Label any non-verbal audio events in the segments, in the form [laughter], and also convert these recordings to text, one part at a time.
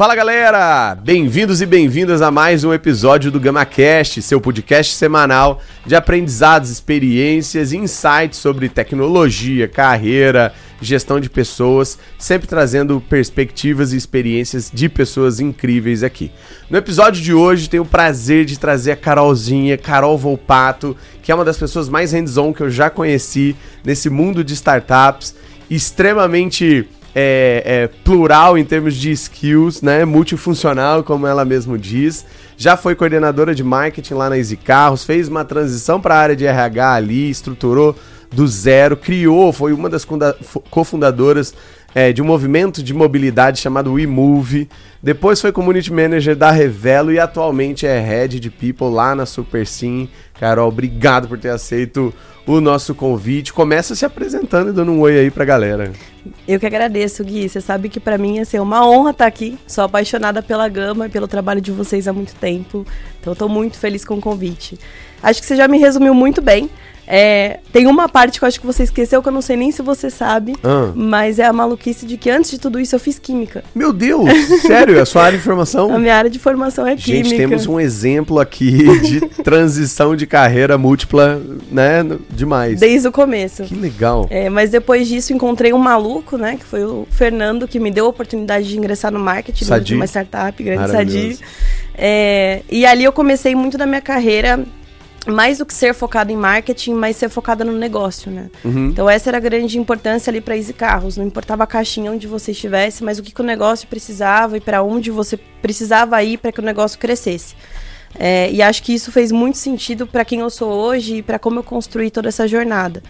Fala galera! Bem-vindos e bem-vindas a mais um episódio do GamaCast, seu podcast semanal de aprendizados, experiências e insights sobre tecnologia, carreira, gestão de pessoas, sempre trazendo perspectivas e experiências de pessoas incríveis aqui. No episódio de hoje, tenho o prazer de trazer a Carolzinha, Carol Volpato, que é uma das pessoas mais hands-on que eu já conheci nesse mundo de startups, extremamente é, é, plural em termos de skills, né? Multifuncional, como ela mesmo diz. Já foi coordenadora de marketing lá na Easy Carros, fez uma transição para a área de RH ali, estruturou do zero, criou, foi uma das cofundadoras é, de um movimento de mobilidade chamado WeMove. Depois foi community manager da Revelo e atualmente é head de people lá na Super Sim. Carol, obrigado por ter aceito o nosso convite. Começa se apresentando e dando um oi aí pra galera. Eu que agradeço, Gui. Você sabe que para mim é assim, uma honra estar aqui. Sou apaixonada pela Gama e pelo trabalho de vocês há muito tempo. Então, estou muito feliz com o convite. Acho que você já me resumiu muito bem. É, tem uma parte que eu acho que você esqueceu, que eu não sei nem se você sabe, ah. mas é a maluquice de que antes de tudo isso eu fiz química. Meu Deus, [laughs] sério? É a sua área de formação? A minha área de formação é química. Gente, temos um exemplo aqui de [laughs] transição de carreira múltipla, né? Demais. Desde o começo. Que legal. É, mas depois disso encontrei um maluco, né? Que foi o Fernando, que me deu a oportunidade de ingressar no marketing Sadi. de uma startup, grande Sadi. É, e ali eu comecei muito da minha carreira mais do que ser focado em marketing, mas ser focada no negócio, né? Uhum. Então essa era a grande importância ali para Easy Carros. Não importava a caixinha onde você estivesse, mas o que, que o negócio precisava e para onde você precisava ir para que o negócio crescesse. É, e acho que isso fez muito sentido para quem eu sou hoje e para como eu construí toda essa jornada.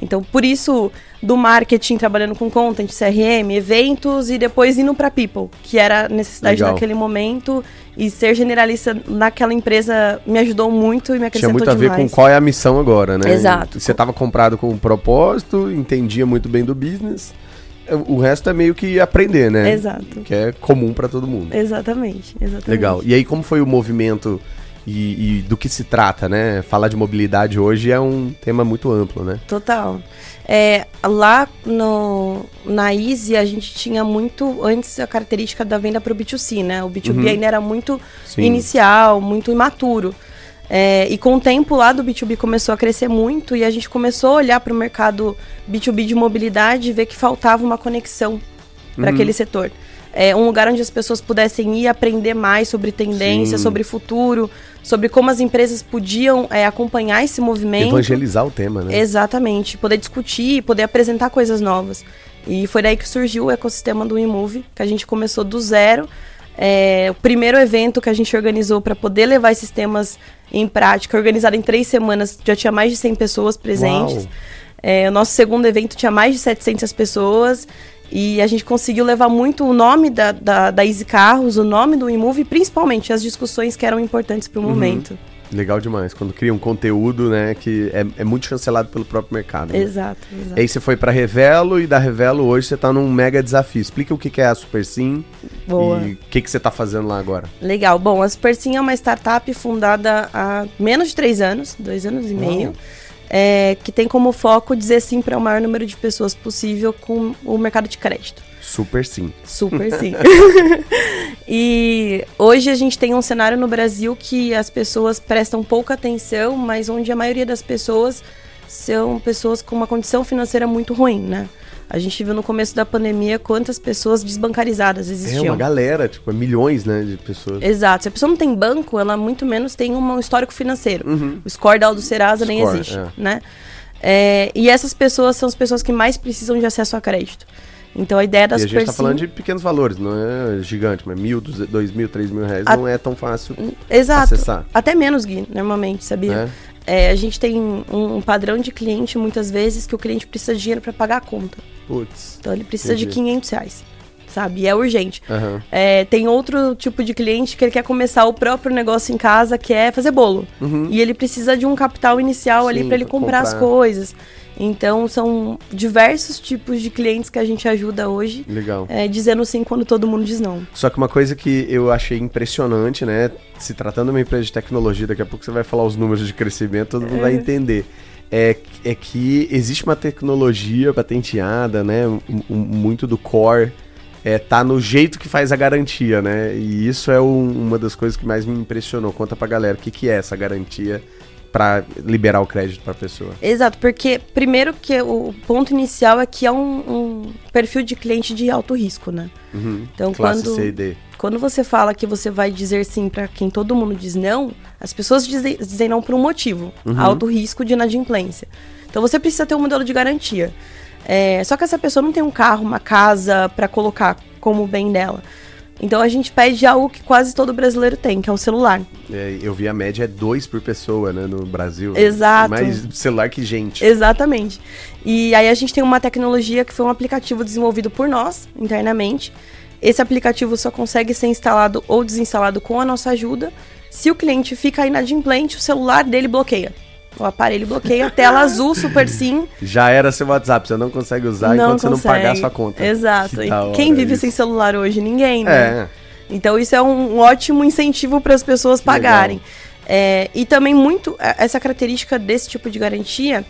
Então, por isso, do marketing, trabalhando com content, CRM, eventos e depois indo para people, que era a necessidade Legal. naquele momento. E ser generalista naquela empresa me ajudou muito e me acrescentou Tinha muito demais. a ver com qual é a missão agora, né? Exato. Você estava comprado com um propósito, entendia muito bem do business. O resto é meio que aprender, né? Exato. Que é comum para todo mundo. Exatamente, exatamente. Legal. E aí, como foi o movimento e, e, do que se trata, né? Falar de mobilidade hoje é um tema muito amplo, né? Total. É, lá no, na Easy a gente tinha muito antes a característica da venda para o B2C, né? O B2B uhum. ainda era muito Sim. inicial, muito imaturo. É, e com o tempo lá do B2B começou a crescer muito e a gente começou a olhar para o mercado B2B de mobilidade e ver que faltava uma conexão para uhum. aquele setor é, um lugar onde as pessoas pudessem ir aprender mais sobre tendência, Sim. sobre futuro, sobre como as empresas podiam é, acompanhar esse movimento. Evangelizar o tema, né? Exatamente. Poder discutir, poder apresentar coisas novas. E foi daí que surgiu o ecossistema do InMove, que a gente começou do zero. É, o primeiro evento que a gente organizou para poder levar esses temas em prática, organizado em três semanas, já tinha mais de 100 pessoas presentes. É, o nosso segundo evento tinha mais de 700 pessoas. E a gente conseguiu levar muito o nome da, da, da Easy Carros, o nome do Imove, principalmente as discussões que eram importantes para o uhum. momento. Legal demais. Quando cria um conteúdo, né, que é, é muito chancelado pelo próprio mercado. Né? Exato, exato. Aí você foi para Revelo e da Revelo hoje você está num mega desafio. Explica o que é a Super Sim Boa. e o que, que você está fazendo lá agora. Legal. Bom, a Super Sim é uma startup fundada há menos de três anos, dois anos e meio é, que tem como foco dizer sim para o maior número de pessoas possível com o mercado de crédito. Super sim. Super sim. [laughs] [laughs] e hoje a gente tem um cenário no Brasil que as pessoas prestam pouca atenção, mas onde a maioria das pessoas são pessoas com uma condição financeira muito ruim, né? A gente viu no começo da pandemia quantas pessoas desbancarizadas existiam. É uma galera, tipo, milhões, né, de pessoas. Exato. Se a pessoa não tem banco, ela muito menos tem um histórico financeiro. Uhum. O score da Aldo Serasa score, nem existe, é. né? É, e essas pessoas são as pessoas que mais precisam de acesso a crédito. Então a ideia das pessoas. A gente está falando de pequenos valores, não é gigante, mas mil, dois mil, três mil reais a... não é tão fácil Exato. acessar. Até menos, Gui, normalmente, sabia? É? É, a gente tem um, padrão de cliente muitas vezes que o cliente precisa de dinheiro para pagar a conta. Putz. Então ele precisa entendi. de 500 reais. sabe? E é urgente. Uhum. É, tem outro tipo de cliente que ele quer começar o próprio negócio em casa, que é fazer bolo. Uhum. E ele precisa de um capital inicial Sim, ali para ele comprar, comprar, as coisas. Então, são diversos tipos de clientes que a gente ajuda hoje. Legal. É, dizendo sim quando todo mundo diz não. Só que uma coisa que eu achei impressionante, né? Se tratando de uma empresa de tecnologia, daqui a pouco você vai falar os números de crescimento, todo mundo é. vai entender. É, é que existe uma tecnologia patenteada, né? muito do core é, tá no jeito que faz a garantia, né? E isso é um, uma das coisas que mais me impressionou. Conta pra galera o que, que é essa garantia para liberar o crédito para a pessoa. Exato, porque primeiro que o ponto inicial é que é um, um perfil de cliente de alto risco, né? Uhum. Então Classe quando C e D. quando você fala que você vai dizer sim para quem todo mundo diz não, as pessoas dizem, dizem não por um motivo, uhum. alto risco de inadimplência. Então você precisa ter um modelo de garantia. É, só que essa pessoa não tem um carro, uma casa para colocar como bem dela. Então a gente pede algo que quase todo brasileiro tem, que é o celular. É, eu vi a média é dois por pessoa, né, no Brasil. Exato. Mais celular que gente. Exatamente. E aí a gente tem uma tecnologia que foi um aplicativo desenvolvido por nós, internamente. Esse aplicativo só consegue ser instalado ou desinstalado com a nossa ajuda. Se o cliente fica inadimplente, o celular dele bloqueia. O aparelho bloqueia a tela azul Super [laughs] Sim. Já era seu WhatsApp, você não consegue usar não enquanto consegue. você não pagar a sua conta. Exato. Que quem vive isso. sem celular hoje? Ninguém, né? É. Então isso é um ótimo incentivo para as pessoas pagarem. É, e também muito é, essa característica desse tipo de garantia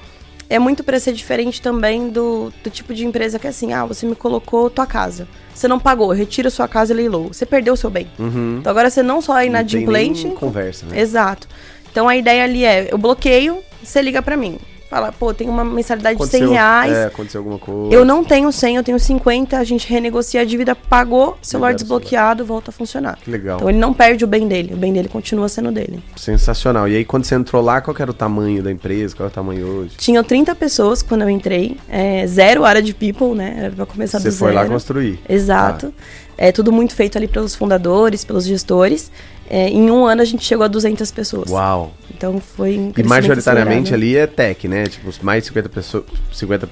é muito para ser diferente também do, do tipo de empresa que é assim, ah, você me colocou tua casa. Você não pagou, retira sua casa e leilou. Você perdeu o seu bem. Uhum. Então agora você não só é inadimplente. Não conversa, né? Exato. Então a ideia ali é, eu bloqueio, você liga para mim. Fala, pô, tem uma mensalidade aconteceu, de 100 reais. É, aconteceu alguma coisa. Eu não tenho 100, eu tenho 50, a gente renegocia a dívida, pagou, celular desbloqueado, volta a funcionar. Que legal. Então ele não perde o bem dele, o bem dele continua sendo dele. Sensacional. E aí quando você entrou lá, qual era o tamanho da empresa? Qual é o tamanho hoje? Tinham 30 pessoas quando eu entrei, é, zero área de people, né? Era pra começar você do zero. Você foi lá construir. Exato. Ah. É tudo muito feito ali pelos fundadores, pelos gestores. É, em um ano a gente chegou a 200 pessoas. Uau! Então foi um E majoritariamente ali é tech, né? Tipo, mais de 50%, pessoas, 50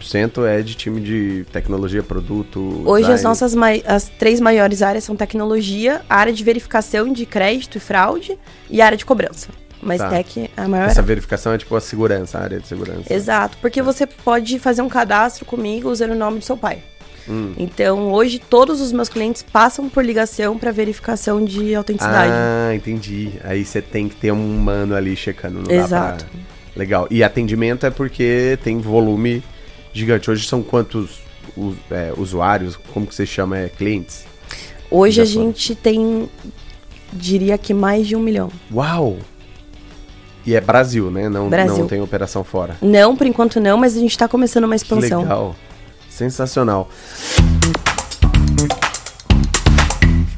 é de time de tecnologia, produto. Hoje design. as nossas as três maiores áreas são tecnologia, área de verificação de crédito e fraude e área de cobrança. Mas tá. tech é a maior. Essa verificação é tipo a segurança, a área de segurança. Exato, porque você pode fazer um cadastro comigo usando o nome do seu pai. Hum. Então, hoje, todos os meus clientes passam por ligação para verificação de autenticidade. Ah, entendi. Aí você tem que ter um humano ali checando. Não Exato. Pra... Legal. E atendimento é porque tem volume gigante. Hoje são quantos é, usuários? Como que você chama? É, clientes? Hoje a gente tem, diria que mais de um milhão. Uau! E é Brasil, né? Não, Brasil. não tem operação fora. Não, por enquanto não, mas a gente está começando uma expansão. Que legal. Sensacional.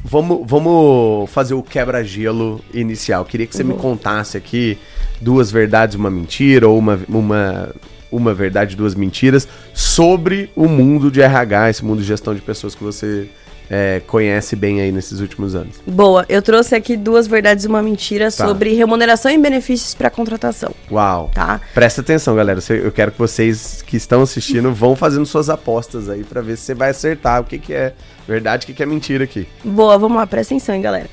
Vamos, vamos fazer o quebra-gelo inicial. Queria que você uhum. me contasse aqui duas verdades uma mentira, ou uma, uma, uma verdade duas mentiras, sobre o mundo de RH, esse mundo de gestão de pessoas que você é, conhece bem aí nesses últimos anos. Boa, eu trouxe aqui duas verdades e uma mentira tá. sobre remuneração e benefícios para contratação. Uau! Tá? Presta atenção, galera. Eu quero que vocês que estão assistindo vão fazendo suas apostas aí para ver se você vai acertar o que, que é verdade e o que, que é mentira aqui. Boa, vamos lá, presta atenção, hein, galera.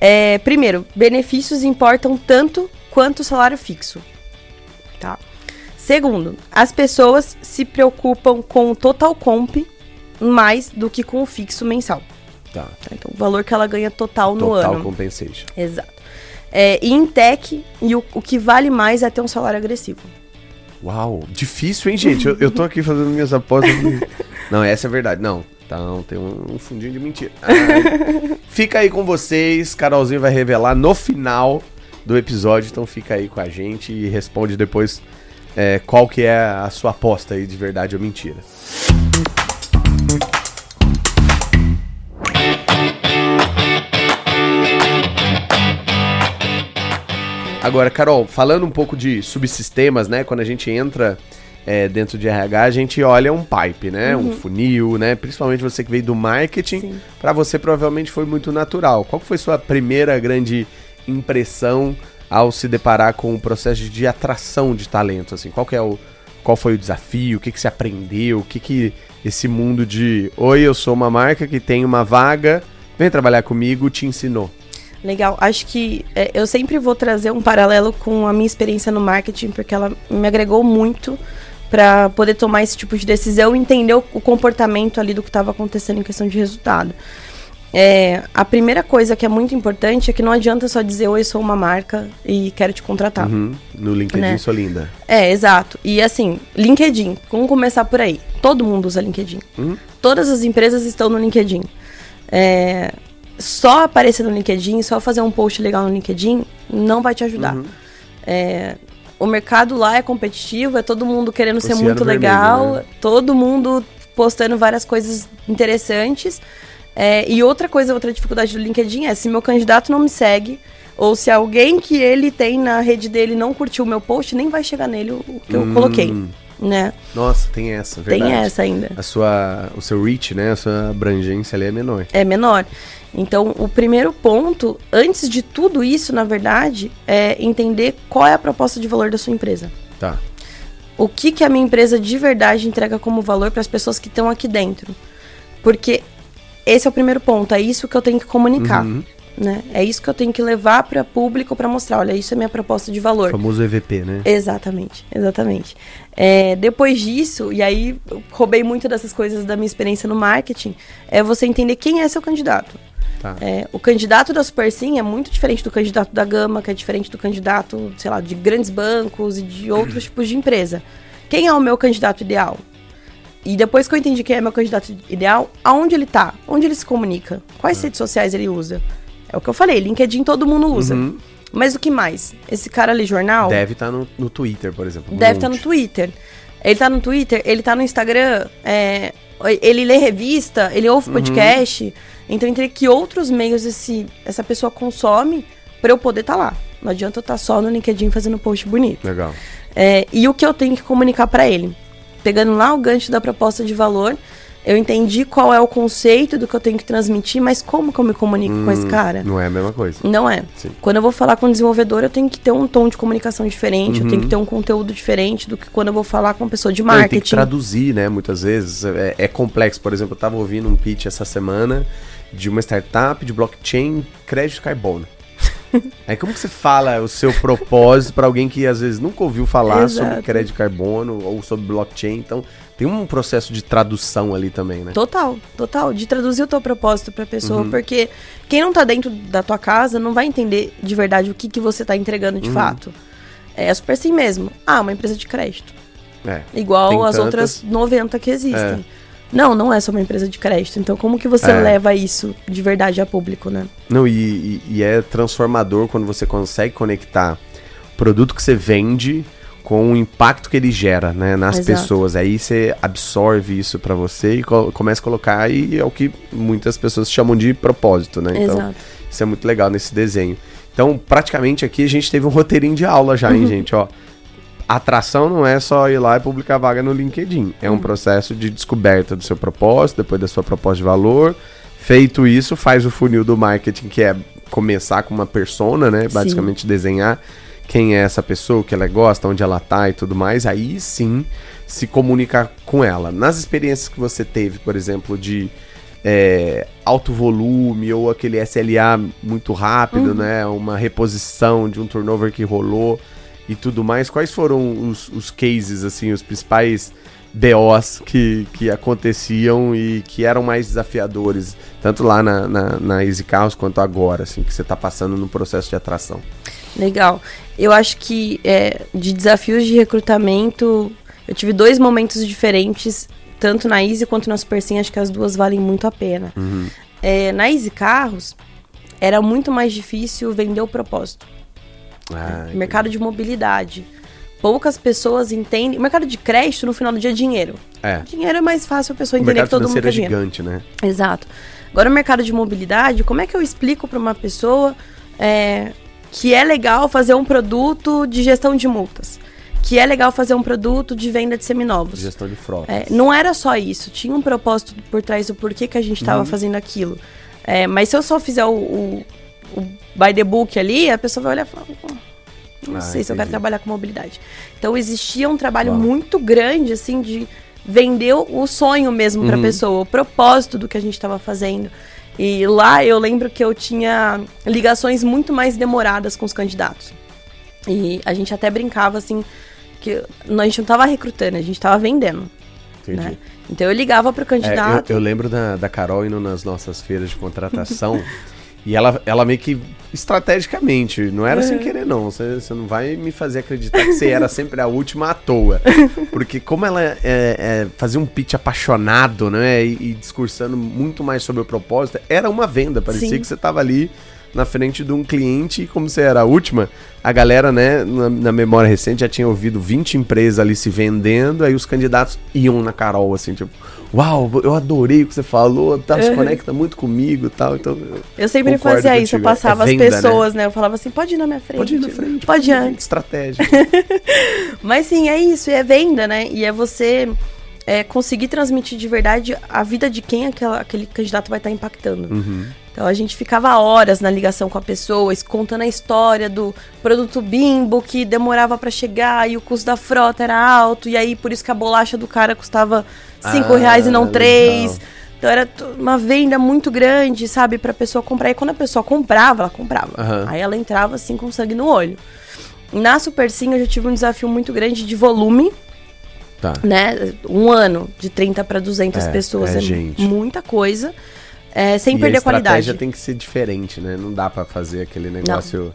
É, primeiro, benefícios importam tanto quanto o salário fixo. Tá? Segundo, as pessoas se preocupam com o total comp mais do que com o fixo mensal. Tá. tá então, o valor que ela ganha total, total no ano. Total compensation. Exato. É, e em tech, e o, o que vale mais é ter um salário agressivo. Uau, difícil, hein, gente? eu, eu tô aqui fazendo minhas apostas. [laughs] não, essa é verdade. Não, então tem um, um fundinho de mentira. [laughs] Ah, fica aí com vocês, Carolzinho vai revelar no final do episódio, então fica aí com a gente e responde depois é, qual que é a sua aposta aí de verdade ou mentira. Agora, Carol, falando um pouco de subsistemas, né? Quando a gente entra é, dentro de RH, a gente olha um pipe, né? Uhum. Um funil, né? Principalmente você que veio do marketing, para você provavelmente foi muito natural. Qual foi sua primeira grande impressão ao se deparar com o processo de atração de talento? Assim, qual é o qual foi o desafio, o que, que você aprendeu, o que, que esse mundo de oi, eu sou uma marca que tem uma vaga, vem trabalhar comigo, te ensinou? Legal. Acho que é, eu sempre vou trazer um paralelo com a minha experiência no marketing, porque ela me agregou muito para poder tomar esse tipo de decisão e entender o, o comportamento ali do que estava acontecendo em questão de resultado. É, a primeira coisa que é muito importante é que não adianta só dizer oi, sou uma marca e quero te contratar. Uhum. No LinkedIn né? sou linda. É, exato. E assim, LinkedIn, vamos começar por aí. Todo mundo usa LinkedIn. Uhum. Todas as empresas estão no LinkedIn. É, só aparecer no LinkedIn, só fazer um post legal no LinkedIn, não vai te ajudar. Uhum. É, o mercado lá é competitivo, é todo mundo querendo Oceano ser muito vermelho, legal, né? todo mundo postando várias coisas interessantes. É, e outra coisa, outra dificuldade do LinkedIn é se meu candidato não me segue, ou se alguém que ele tem na rede dele não curtiu o meu post, nem vai chegar nele o que eu hum. coloquei né? Nossa, tem essa, verdade. Tem essa ainda. A sua, o seu reach, né? A sua abrangência ali é menor. É menor. Então, o primeiro ponto, antes de tudo isso, na verdade, é entender qual é a proposta de valor da sua empresa. Tá. O que, que a minha empresa de verdade entrega como valor para as pessoas que estão aqui dentro. Porque esse é o primeiro ponto, é isso que eu tenho que comunicar. Uhum. Né? É isso que eu tenho que levar para público para mostrar, olha, isso é minha proposta de valor. O famoso EVP, né? Exatamente, exatamente. É, depois disso, e aí roubei muito dessas coisas da minha experiência no marketing, é você entender quem é seu candidato. Tá. É, o candidato da Super Sim é muito diferente do candidato da Gama, que é diferente do candidato, sei lá, de grandes bancos e de outros [clears throat] tipos de empresa. Quem é o meu candidato ideal? E depois que eu entendi quem é meu candidato ideal, aonde ele tá? Onde ele se comunica? Quais é. redes sociais ele usa? É o que eu falei, LinkedIn todo mundo usa. Uhum. Mas o que mais? Esse cara ali, jornal? Deve estar tá no, no Twitter, por exemplo. Deve estar tá no Twitter. Ele tá no Twitter, ele tá no Instagram, é, ele lê revista, ele ouve uhum. podcast. Uhum. Então, entre que outros meios esse, essa pessoa consome para eu poder estar tá lá. Não adianta eu estar tá só no LinkedIn fazendo post bonito. Legal. É, e o que eu tenho que comunicar para ele? Pegando lá o gancho da proposta de valor, eu entendi qual é o conceito do que eu tenho que transmitir, mas como que eu me comunico hum, com esse hum, cara? Não é a mesma coisa. Não é. Sim. Quando eu vou falar com um desenvolvedor, eu tenho que ter um tom de comunicação diferente, uhum. eu tenho que uhum. ter um conteúdo diferente do que quando eu vou falar com uma pessoa de marketing. Tem que traduzir, né? Muitas vezes. É, é complexo. Por exemplo, eu estava ouvindo um pitch essa semana de uma startup de blockchain crédito carbono. Aí [laughs] como que você fala o seu propósito para alguém que às vezes nunca ouviu falar Exato. sobre crédito carbono ou sobre blockchain? Então, tem um processo de tradução ali também, né? Total, total. De traduzir o teu propósito pra pessoa. Uhum. Porque quem não tá dentro da tua casa não vai entender de verdade o que, que você tá entregando de uhum. fato. É super assim mesmo. Ah, uma empresa de crédito. É. Igual as tantas... outras 90 que existem. É. Não, não é só uma empresa de crédito. Então, como que você é. leva isso de verdade a público, né? Não, e, e, e é transformador quando você consegue conectar o produto que você vende com o impacto que ele gera né, nas Exato. pessoas. Aí você absorve isso para você e co começa a colocar, e é o que muitas pessoas chamam de propósito, né? Então, Exato. isso é muito legal nesse desenho. Então, praticamente aqui a gente teve um roteirinho de aula já, hein, [laughs] gente? Ó, atração não é só ir lá e publicar vaga no LinkedIn. É um processo de descoberta do seu propósito, depois da sua proposta de valor. Feito isso, faz o funil do marketing, que é começar com uma persona, né? Basicamente Sim. desenhar quem é essa pessoa, o que ela gosta, onde ela tá e tudo mais, aí sim se comunicar com ela. Nas experiências que você teve, por exemplo, de é, alto volume ou aquele SLA muito rápido, uhum. né? Uma reposição de um turnover que rolou e tudo mais, quais foram os, os cases, assim, os principais BOs que, que aconteciam e que eram mais desafiadores, tanto lá na, na, na Easy Carros quanto agora, assim, que você está passando no processo de atração? Legal. Eu acho que é, de desafios de recrutamento, eu tive dois momentos diferentes, tanto na Easy quanto na Super acho que as duas valem muito a pena. Uhum. É, na Easy Carros, era muito mais difícil vender o propósito. Ah, mercado de mobilidade. Poucas pessoas entendem. O mercado de crédito, no final do dia, é dinheiro. É. Dinheiro é mais fácil a pessoa entender que todo mundo quer é gigante, né? Exato. Agora, o mercado de mobilidade, como é que eu explico para uma pessoa é, que é legal fazer um produto de gestão de multas, que é legal fazer um produto de venda de seminovos. Gestão de frota. É, não era só isso, tinha um propósito por trás do porquê que a gente estava uhum. fazendo aquilo. É, mas se eu só fizer o, o, o, by the book ali, a pessoa vai olhar e falar, Não ah, sei entendi. se eu quero trabalhar com mobilidade. Então existia um trabalho Uau. muito grande, assim, de vender o sonho mesmo para a uhum. pessoa, o propósito do que a gente estava fazendo. E lá eu lembro que eu tinha ligações muito mais demoradas com os candidatos. E a gente até brincava assim que a gente não estava recrutando, a gente estava vendendo. Entendi. Né? Então eu ligava para o candidato. É, eu, eu, lembro da, da Carol indo nas nossas feiras de contratação. [laughs] E ela, ela meio que estrategicamente, não era sem querer, não. Você, você não vai me fazer acreditar que você era [laughs] sempre a última à toa. Porque como ela é, é, fazia um pitch apaixonado, né? E, e, discursando muito mais sobre o propósito, era uma venda. Parecia Sim. que você estava ali na frente de um cliente e como você era a última, a galera, né, na, na, memória recente já tinha ouvido 20 empresas ali se vendendo, aí os candidatos iam na Carol, assim, tipo, uau, eu adorei o que você falou, tá, se conecta muito comigo e tal, então... Eu sempre fazia isso, eu passava é venda, as né? pessoas, né? né? eu falava assim, pode ir na minha frente. Pode ir na frente. Pode ir antes. Estratégia. [laughs] Mas sim, é isso, é venda, né, e é você... É, conseguir transmitir de verdade a vida de quem aquela, aquele candidato vai estar tá impactando. Uhum. Então a gente ficava horas na ligação com a pessoa, contando a história do produto bimbo que demorava para chegar e o custo da frota era alto, e aí por isso que a bolacha do cara custava 5 ah, reais e não 3. Então era uma venda muito grande, sabe, pra pessoa comprar. E quando a pessoa comprava, ela comprava. Uhum. Aí ela entrava assim com sangue no olho. Na Super Sim eu já tive um desafio muito grande de volume. Tá. Né? Um ano de 30 para 200 é, pessoas é, é muita coisa. É, sem e perder a qualidade. A estratégia tem que ser diferente, né? Não dá para fazer aquele negócio.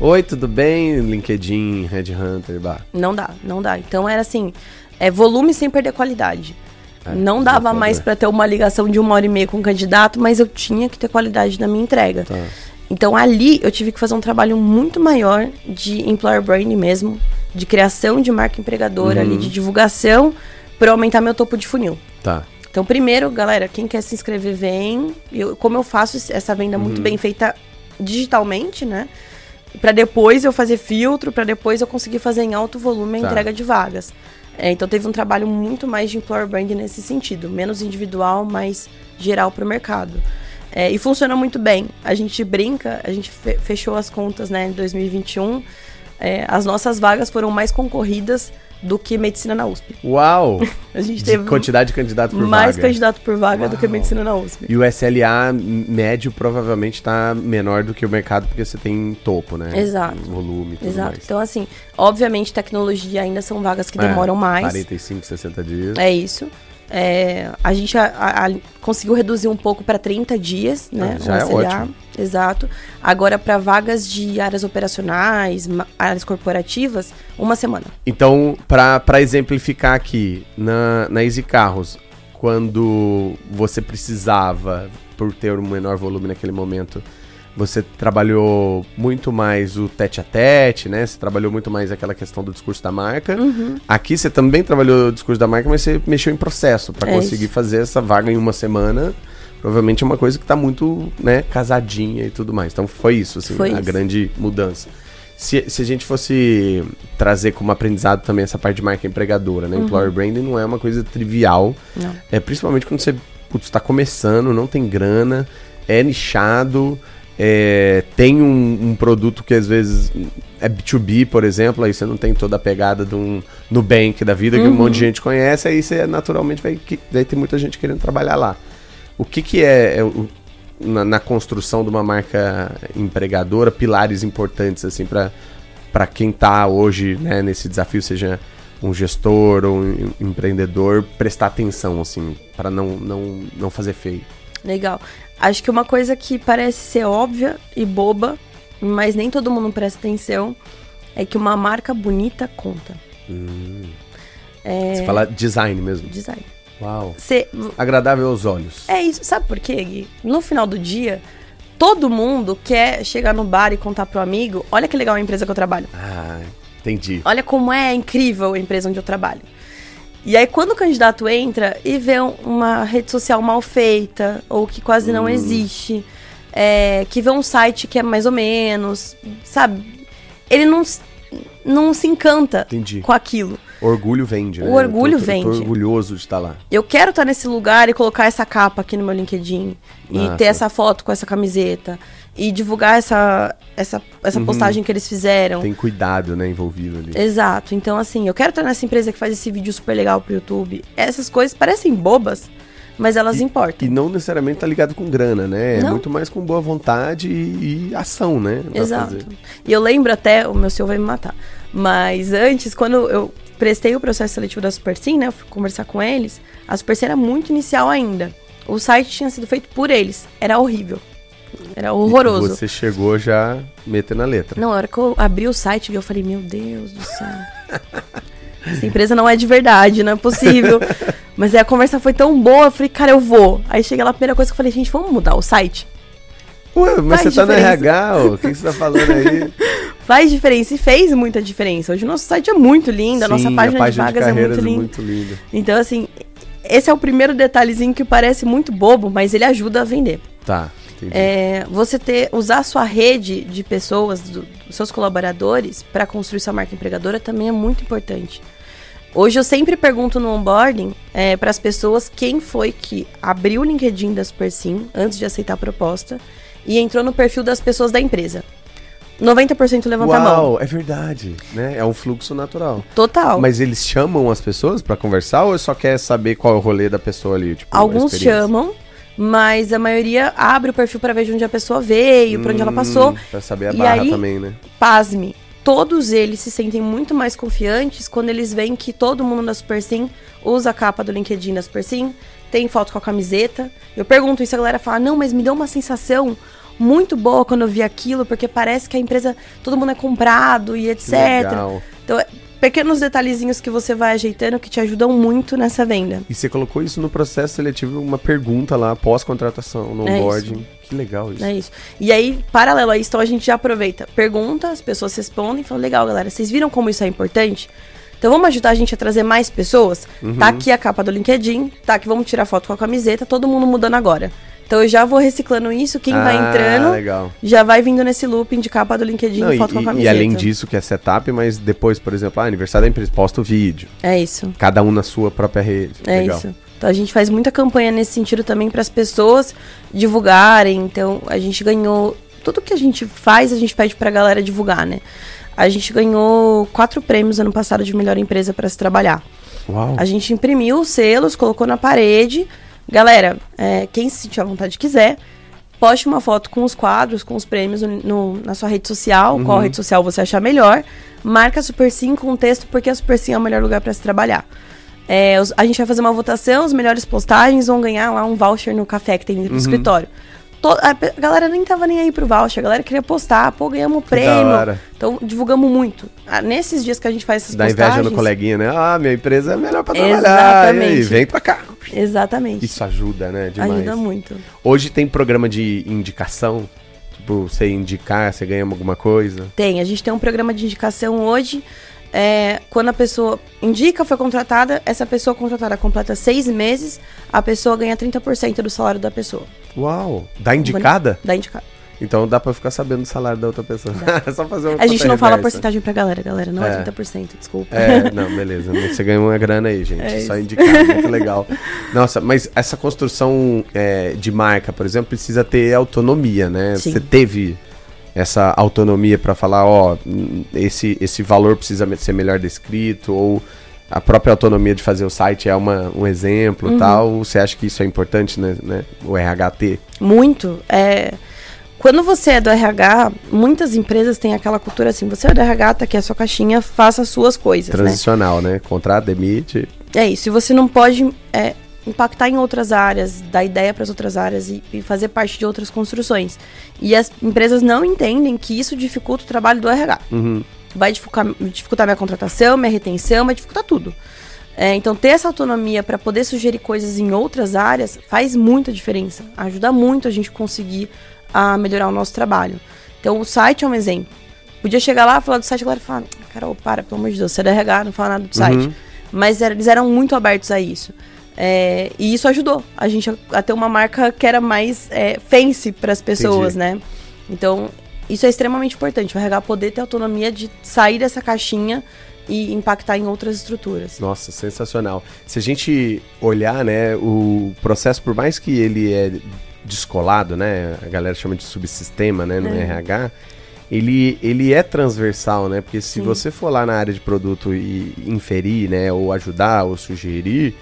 Não. Oi, tudo bem? LinkedIn, Red Hunter, bah. Não dá, não dá. Então era assim, é volume sem perder qualidade. É, não dava mais para ter uma ligação de uma hora e meia com o candidato, mas eu tinha que ter qualidade na minha entrega. Tá. Então ali eu tive que fazer um trabalho muito maior de employer branding mesmo, de criação de marca empregadora, uhum. ali, de divulgação, para aumentar meu topo de funil. Tá. Então, primeiro, galera, quem quer se inscrever, vem. Eu, como eu faço essa venda uhum. muito bem feita digitalmente, né? Para depois eu fazer filtro, para depois eu conseguir fazer em alto volume a tá. entrega de vagas. É, então teve um trabalho muito mais de employer brand nesse sentido, menos individual, mais geral para o mercado. É, e funciona muito bem. A gente brinca, a gente fechou as contas né, em 2021. É, as nossas vagas foram mais concorridas do que medicina na USP. Uau! [laughs] a gente teve quantidade de candidato por mais vaga. Mais candidato por vaga Uau. do que medicina na USP. E o SLA médio provavelmente está menor do que o mercado porque você tem topo, né? Exato. Volume, tudo Exato. Mais. Então assim, obviamente tecnologia ainda são vagas que é, demoram mais. 45, 60 dias. É isso. É, a gente a, a, conseguiu reduzir um pouco para 30 dias, né? Ah, já é ótimo. Exato. Agora, para vagas de áreas operacionais, áreas corporativas, uma semana. Então, para exemplificar aqui, na, na Easy Carros, quando você precisava, por ter um menor volume naquele momento, você trabalhou muito mais o tete a tete, né? Você trabalhou muito mais aquela questão do discurso da marca. Uhum. Aqui você também trabalhou o discurso da marca, mas você mexeu em processo para é conseguir isso. fazer essa vaga em uma semana. Provavelmente é uma coisa que está muito, né, casadinha e tudo mais. Então foi isso, assim, foi a isso. grande mudança. Se, se a gente fosse trazer como aprendizado também essa parte de marca empregadora, né? Uhum. Employer branding não é uma coisa trivial. Não. É principalmente quando você está começando, não tem grana, é nichado, é, tem um, um, produto que às vezes é B2B, por exemplo, aí você não tem toda a pegada de um Nubank da vida, que um monte de uhum. gente conhece, aí você naturalmente vai, vai ter muita gente querendo trabalhar lá. O que, que é, é o, na, na, construção de uma marca empregadora, pilares importantes assim para quem está hoje né, nesse desafio, seja um gestor ou um empreendedor, prestar atenção assim, para não, não, não fazer feio? Legal. Acho que uma coisa que parece ser óbvia e boba, mas nem todo mundo presta atenção, é que uma marca bonita conta. Hum. É... Você fala design mesmo? Design. Uau. Cê... Agradável aos olhos. É isso. Sabe por quê, Gui? No final do dia, todo mundo quer chegar no bar e contar pro amigo: olha que legal a empresa que eu trabalho. Ah, entendi. Olha como é incrível a empresa onde eu trabalho. E aí, quando o candidato entra e vê uma rede social mal feita, ou que quase hum. não existe, é, que vê um site que é mais ou menos, sabe? Ele não, não se encanta Entendi. com aquilo. Orgulho vende, né? O orgulho tô, vende. Tô orgulhoso de estar lá. Eu quero estar nesse lugar e colocar essa capa aqui no meu LinkedIn. E ter essa foto com essa camiseta. E divulgar essa, essa, essa uhum. postagem que eles fizeram. Tem cuidado, né, envolvido ali. Exato. Então, assim, eu quero estar nessa empresa que faz esse vídeo super legal pro YouTube. Essas coisas parecem bobas, mas elas e, importam. E não necessariamente tá ligado com grana, né? É não. É muito mais com boa vontade e, e ação, né? Exato. E eu lembro até, o meu senhor vai me matar, mas antes, quando eu prestei o processo seletivo da Supersim, né? Eu fui conversar com eles, a Supersim era muito inicial ainda. O site tinha sido feito por eles. Era horrível. Era horroroso. E você chegou já metendo a letra. Não, na hora que eu abri o site, eu falei, meu Deus do céu. [laughs] Essa empresa não é de verdade, não é possível. [laughs] Mas aí a conversa foi tão boa, eu falei, cara, eu vou. Aí cheguei lá, a primeira coisa que eu falei, gente, vamos mudar o site? Ué, mas Faz você tá no RH, o que, que você tá falando aí? [laughs] Faz diferença e fez muita diferença. Hoje o nosso site é muito lindo, Sim, a nossa página, a página de vagas de é muito linda. muito linda. Então, assim, esse é o primeiro detalhezinho que parece muito bobo, mas ele ajuda a vender. Tá. É, você ter usar a sua rede de pessoas, do, dos seus colaboradores, para construir sua marca empregadora também é muito importante. Hoje eu sempre pergunto no onboarding é, para as pessoas quem foi que abriu o LinkedIn da SuperSim antes de aceitar a proposta e entrou no perfil das pessoas da empresa. 90% levanta Uau, a mão. É verdade, né? É um fluxo natural. Total. Mas eles chamam as pessoas para conversar ou só quer saber qual é o rolê da pessoa ali? Tipo, Alguns chamam, mas a maioria abre o perfil para ver de onde a pessoa veio, hum, para onde ela passou. Hum, pra saber a e barra aí, também, né? Pasme, todos eles se sentem muito mais confiantes quando eles veem que todo mundo da Super Sim usa a capa do LinkedIn da Super Sim, tem foto com a camiseta. Eu pergunto isso, a galera fala: "Não, mas me deu uma sensação muito boa quando eu vi aquilo, porque parece que a empresa, todo mundo é comprado e etc". Legal. Então, pequenos detalhezinhos que você vai ajeitando que te ajudam muito nessa venda. E você colocou isso no processo seletivo, uma pergunta lá, pós-contratação, no é onboarding. Isso. Que legal isso. É isso. E aí, paralelo a isso, então a gente já aproveita, pergunta, as pessoas respondem e falam, legal, galera, vocês viram como isso é importante? Então vamos ajudar a gente a trazer mais pessoas? Uhum. Tá aqui a capa do LinkedIn, tá aqui vamos tirar foto com a camiseta, todo mundo mudando agora. Então eu já vou reciclando isso, quem ah, vai entrando legal. já vai vindo nesse looping de capa do LinkedIn Não, foto e, com a camiseta. E além disso, que é setup, mas depois, por exemplo, ah, aniversário da empresa, posta o vídeo. É isso. Cada um na sua própria rede. É legal. isso. Então a gente faz muita campanha nesse sentido também para as pessoas divulgarem. Então a gente ganhou. Tudo que a gente faz, a gente pede para a galera divulgar, né? A gente ganhou quatro prêmios ano passado de melhor empresa para se trabalhar. Uau. A gente imprimiu os selos, colocou na parede Galera, é, quem se sentir à vontade quiser, poste uma foto com os quadros, com os prêmios no, no, na sua rede social, uhum. qual rede social você achar melhor. Marca a Super Sim com texto, porque a Super Sim é o melhor lugar para se trabalhar. É, os, a gente vai fazer uma votação, as melhores postagens vão ganhar lá um voucher no café que tem dentro uhum. do a galera nem tava nem aí pro voucher, a galera queria postar, pô, ganhamos um prêmio. Então, divulgamos muito. Ah, nesses dias que a gente faz essas Dá postagens... Dá inveja no coleguinha, né? Ah, minha empresa é melhor pra trabalhar. Exatamente. Aí, vem pra cá. Exatamente. Isso ajuda, né? Demais. Ajuda muito. Hoje tem programa de indicação? Tipo, você indicar, você ganha alguma coisa? Tem, a gente tem um programa de indicação hoje é, quando a pessoa indica, foi contratada, essa pessoa contratada completa seis meses, a pessoa ganha 30% do salário da pessoa. Uau! Da indicada? Da indicada. Então dá pra ficar sabendo do salário da outra pessoa. é [laughs] só fazer uma A gente não reversa. fala porcentagem pra galera, galera. Não é, é 30%, desculpa. É, não, beleza. Você ganha uma grana aí, gente. [laughs] É só indicar. [laughs] Muito legal. Nossa, mas essa construção é, de marca, por exemplo, precisa ter autonomia, né? Sim. Você teve essa autonomia para falar, ó, esse, esse valor precisa ser melhor descrito, ou a própria autonomia de fazer o site é uma, um exemplo uhum. tal. Você acha que isso é importante, né, né? O RHT? Muito. É... Quando você é do RH, muitas empresas têm aquela cultura assim, você é do RH, tá aqui a sua caixinha, faça as suas coisas. Né? Transicional, né? né? Contrato, demite. É isso. E você não pode é, impactar em outras áreas, dar ideia para as outras áreas e, e, fazer parte de outras construções. E as empresas não entendem que isso dificulta o trabalho do RH. Uhum. Vai dificultar, dificultar minha contratação, minha retenção, vai dificultar tudo. É, então, ter essa autonomia para poder sugerir coisas em outras áreas faz muita diferença. Ajuda muito a gente conseguir a melhorar o nosso trabalho. Então, o site é um exemplo. Podia chegar lá, falar do site, a galera fala, Carol, para, pelo amor de Deus, você é RH, não fala nada do site. Uhum. Mas era, eles eram muito abertos a isso. É, e isso ajudou a gente a, ter uma marca que era mais é, fancy para as pessoas, Entendi. né? Então, isso é extremamente importante. O RH poder ter autonomia de sair dessa caixinha e impactar em outras estruturas. Nossa, sensacional. Se a gente olhar, né, o processo, por mais que ele é descolado, né? A galera chama de subsistema, né? No é. RH. Ele, ele é transversal, né? Porque se Sim. você for lá na área de produto e inferir, né? Ou ajudar, ou sugerir,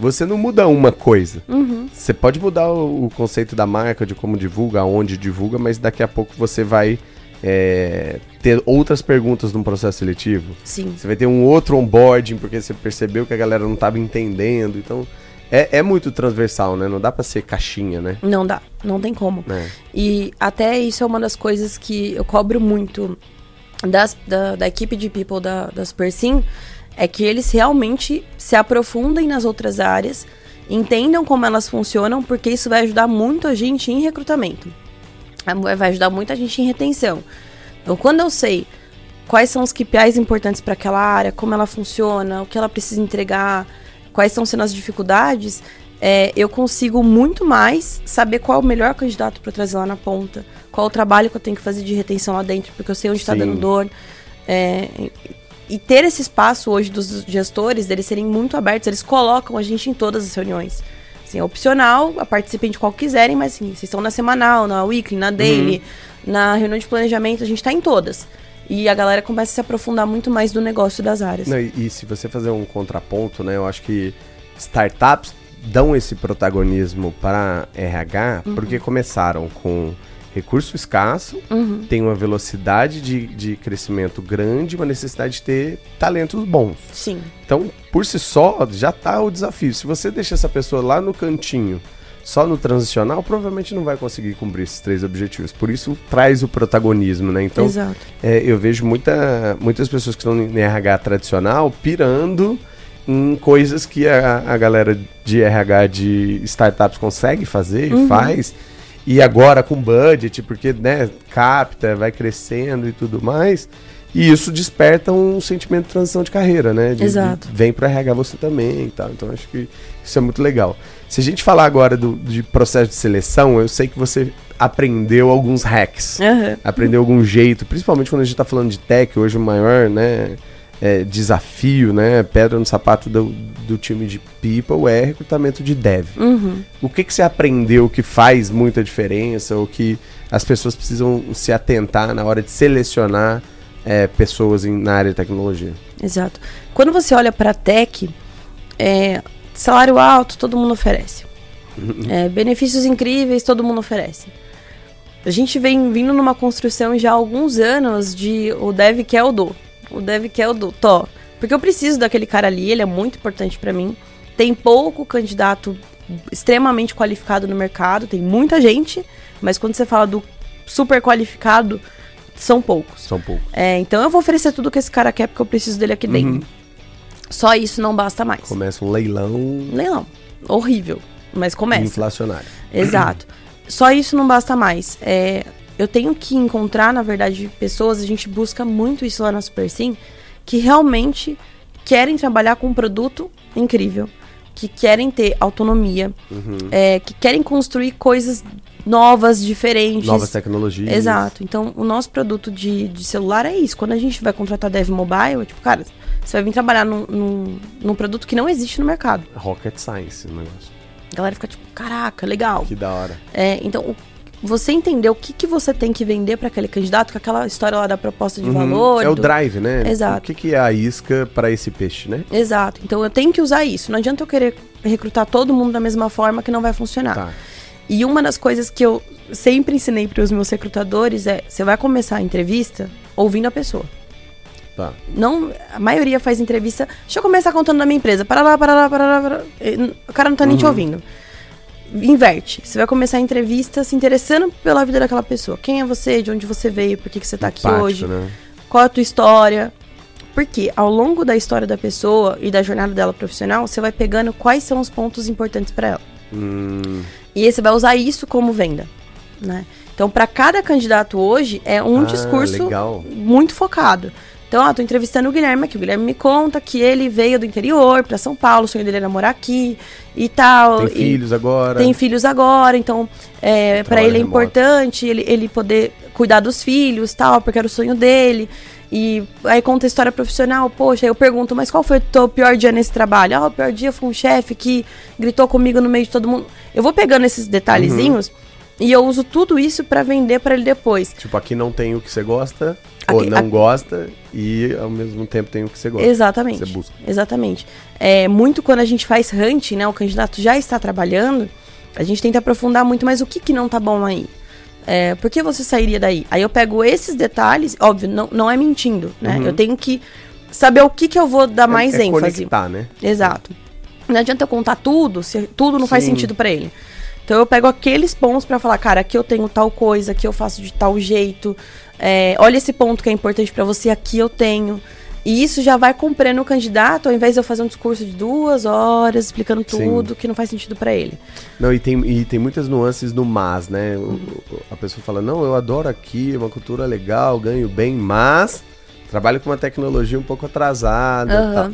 você não muda uma coisa. Uhum. Você pode mudar o, o, conceito da marca, de como divulga, onde divulga, mas daqui a pouco você vai é, ter outras perguntas num processo seletivo. Sim. Você vai ter um outro onboarding, porque você percebeu que a galera não estava entendendo. Então, é, é, muito transversal, né? Não dá para ser caixinha, né? Não dá, não tem como. É. E até isso é uma das coisas que eu cobro muito das, da, da equipe de people da, da Super Sim, é que eles realmente se aprofundem nas outras áreas, entendam como elas funcionam, porque isso vai ajudar muito a gente em recrutamento. Vai ajudar muito a gente em retenção. Então, quando eu sei quais são os KPIs importantes para aquela área, como ela funciona, o que ela precisa entregar, quais estão sendo as dificuldades, é, eu consigo muito mais saber qual é o melhor candidato para trazer lá na ponta, qual o trabalho que eu tenho que fazer de retenção lá dentro, porque eu sei onde está dando dor. É, e ter esse espaço hoje dos gestores, deles serem muito abertos, eles colocam a gente em todas as reuniões. Assim, é opcional, participem de qual quiserem, mas assim, vocês estão na semanal, na weekly, na daily, uhum. na reunião de planejamento, a gente está em todas. E a galera começa a se aprofundar muito mais do negócio das áreas. Não, e, e, se você fazer um contraponto, né? Eu acho que startups dão esse protagonismo para RH uhum. porque começaram com recurso escasso, uhum. tem uma velocidade de, de crescimento grande, uma necessidade de ter talentos bons. Sim. Então, por si só, já está o desafio. Se você deixa essa pessoa lá no cantinho só no transicional, provavelmente não vai conseguir cumprir esses três objetivos. Por isso traz o protagonismo, né? Então, é, eu vejo muita, muitas pessoas que estão em RH tradicional pirando em coisas que a, a galera de RH de startups consegue fazer uhum. e faz. E agora com budget, porque né, capta, vai crescendo e tudo mais. E isso desperta um sentimento de transição de carreira, né? De, Exato. De, vem para RH você também e tal. Então acho que isso é muito legal. Se a gente falar agora do, de processo de seleção, eu sei que você aprendeu alguns hacks. Uhum. Aprendeu algum jeito, principalmente quando a gente está falando de tech, hoje o maior né, é, desafio, né, pedra no sapato do, do time de people é recrutamento de dev. Uhum. O que, que você aprendeu que faz muita diferença ou que as pessoas precisam se atentar na hora de selecionar é, pessoas em, na área de tecnologia? Exato. Quando você olha para tech, é, Salário alto, todo mundo oferece. Uhum. É, benefícios incríveis, todo mundo oferece. A gente vem vindo numa construção já há alguns anos de o dev quer o do. O dev quer o do. Tó. Porque eu preciso daquele cara ali, ele é muito importante para mim. Tem pouco candidato extremamente qualificado no mercado, tem muita gente, mas quando você fala do super qualificado, são poucos. São poucos. É, então eu vou oferecer tudo que esse cara quer porque eu preciso dele aqui dentro. Uhum. Só isso não basta mais. Começa um leilão. Leilão. Horrível. Mas começa. Inflacionário. Exato. Só isso não basta mais. É, eu tenho que encontrar, na verdade, pessoas, a gente busca muito isso lá na Super Sim, que realmente querem trabalhar com um produto incrível, que querem ter autonomia, uhum. é, que querem construir coisas novas, diferentes. Novas tecnologias. Exato. Então, o nosso produto de, de celular é isso. Quando a gente vai contratar Dev Mobile, é tipo, cara, você vai vir trabalhar num, num, num produto que não existe no mercado. Rocket Science o negócio. A galera fica tipo, caraca, legal. Que da hora. É, então, o, você entender o que, que você tem que vender para aquele candidato, com aquela história lá da proposta de uhum. valor. É o drive, né? Exato. O que, que é a isca para esse peixe, né? Exato. Então eu tenho que usar isso. Não adianta eu querer recrutar todo mundo da mesma forma que não vai funcionar. Tá. E uma das coisas que eu sempre ensinei para os meus recrutadores é: você vai começar a entrevista ouvindo a pessoa. Tá. Não, a maioria faz entrevista. Deixa eu começar contando da minha empresa. Para lá, para lá, para lá. Para lá. O cara não tá nem te uhum. ouvindo. Inverte. Você vai começar a entrevista se interessando pela vida daquela pessoa. Quem é você? De onde você veio? Por que, que você tá aqui hoje? Né? Qual a tua história? Porque ao longo da história da pessoa e da jornada dela profissional, você vai pegando quais são os pontos importantes para ela. Hum. E aí você vai usar isso como venda, né? Então, para cada candidato hoje, é um ah, discurso legal. muito focado. Então, ó, tô entrevistando o Guilherme aqui. O Guilherme me conta que ele veio do interior para São Paulo, o sonho dele é morar aqui e tal. Tem e filhos agora. Tem filhos agora, então é, para ele é remoto. importante ele, ele poder cuidar dos filhos, tal, porque era o sonho dele. E aí conta a história profissional, poxa, eu pergunto, mas qual foi o teu pior dia nesse trabalho? Ah, o pior dia foi um chefe que gritou comigo no meio de todo mundo. Eu vou pegando esses detalhezinhos uhum. E eu uso tudo isso para vender para ele depois. Tipo, aqui não tem o que você gosta, ou não gosta, e ao mesmo tempo tem o que você gosta. Exatamente. você busca. Exatamente. É, muito quando a gente faz hunt, né? O candidato já está trabalhando, a gente tenta aprofundar muito, mas o que, que não tá bom aí? É, por que você sairia daí? Aí eu pego esses detalhes, óbvio, não, não é mentindo, né? Uhum. Eu tenho que saber o que, que eu vou dar é, mais é ênfase. Conectar, né? Exato. Não adianta eu contar tudo se tudo não Sim. faz sentido para ele. Então eu pego aqueles pontos para falar, cara, aqui eu tenho tal coisa, aqui eu faço de tal jeito. É, olha esse ponto que é importante para você, aqui eu tenho. E isso já vai compreendendo o candidato, ao invés de eu fazer um discurso de duas horas explicando tudo Sim. que não faz sentido para ele. Não, e tem, e tem muitas nuances no mas, né? Uhum. A pessoa fala, não, eu adoro aqui, é uma cultura legal, ganho bem, mas trabalho com uma tecnologia um pouco atrasada uhum. tal.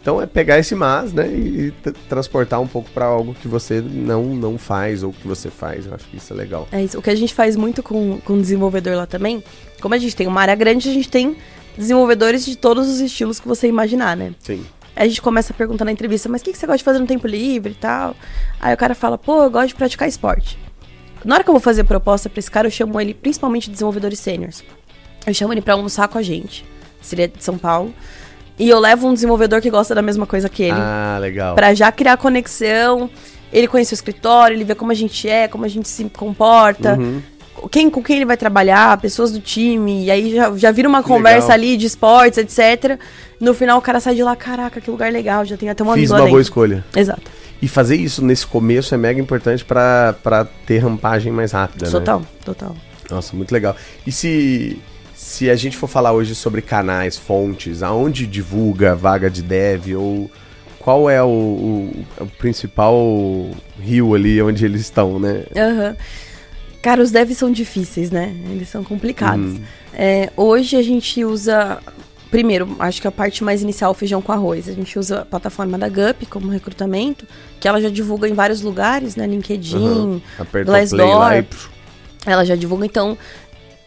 Então é pegar esse mas, né, e transportar um pouco para algo que você não, não faz ou que você faz. Eu acho que isso é legal. É isso. O que a gente faz muito com, com o desenvolvedor lá também, como a gente tem uma área grande, a gente tem desenvolvedores de todos os estilos que você imaginar, né? Sim. Aí a gente começa a perguntar na entrevista, mas o que, que você gosta de fazer no tempo livre e tal? Aí o cara fala, pô, eu gosto de praticar esporte. Na hora que eu vou fazer a proposta para esse cara, eu chamo ele principalmente de desenvolvedores sêniores. Eu chamo ele para almoçar com a gente. Seria de São Paulo. E eu levo um desenvolvedor que gosta da mesma coisa que ele. Ah, legal. Pra já criar conexão. Ele conhece o escritório, ele vê como a gente é, como a gente se comporta. Uhum. Quem, com quem ele vai trabalhar, pessoas do time, e aí já, já vira uma conversa legal. ali de esportes, etc. No final o cara sai de lá, caraca, que lugar legal, já tem até uma Fiz uma boa escolha. Exato. E fazer isso nesse começo é mega importante para ter rampagem mais rápida, total, né? Total, total. Nossa, muito legal. E se se a gente for falar hoje sobre canais, fontes, aonde divulga vaga de dev ou qual é o, o, o principal rio ali onde eles estão, né? Uhum. Cara, os devs são difíceis, né? Eles são complicados. Uhum. É, hoje a gente usa. Primeiro, acho que a parte mais inicial, feijão com arroz. A gente usa a plataforma da GUP como recrutamento, que ela já divulga em vários lugares, né? LinkedIn, uhum. Glassdoor. Ela já divulga, então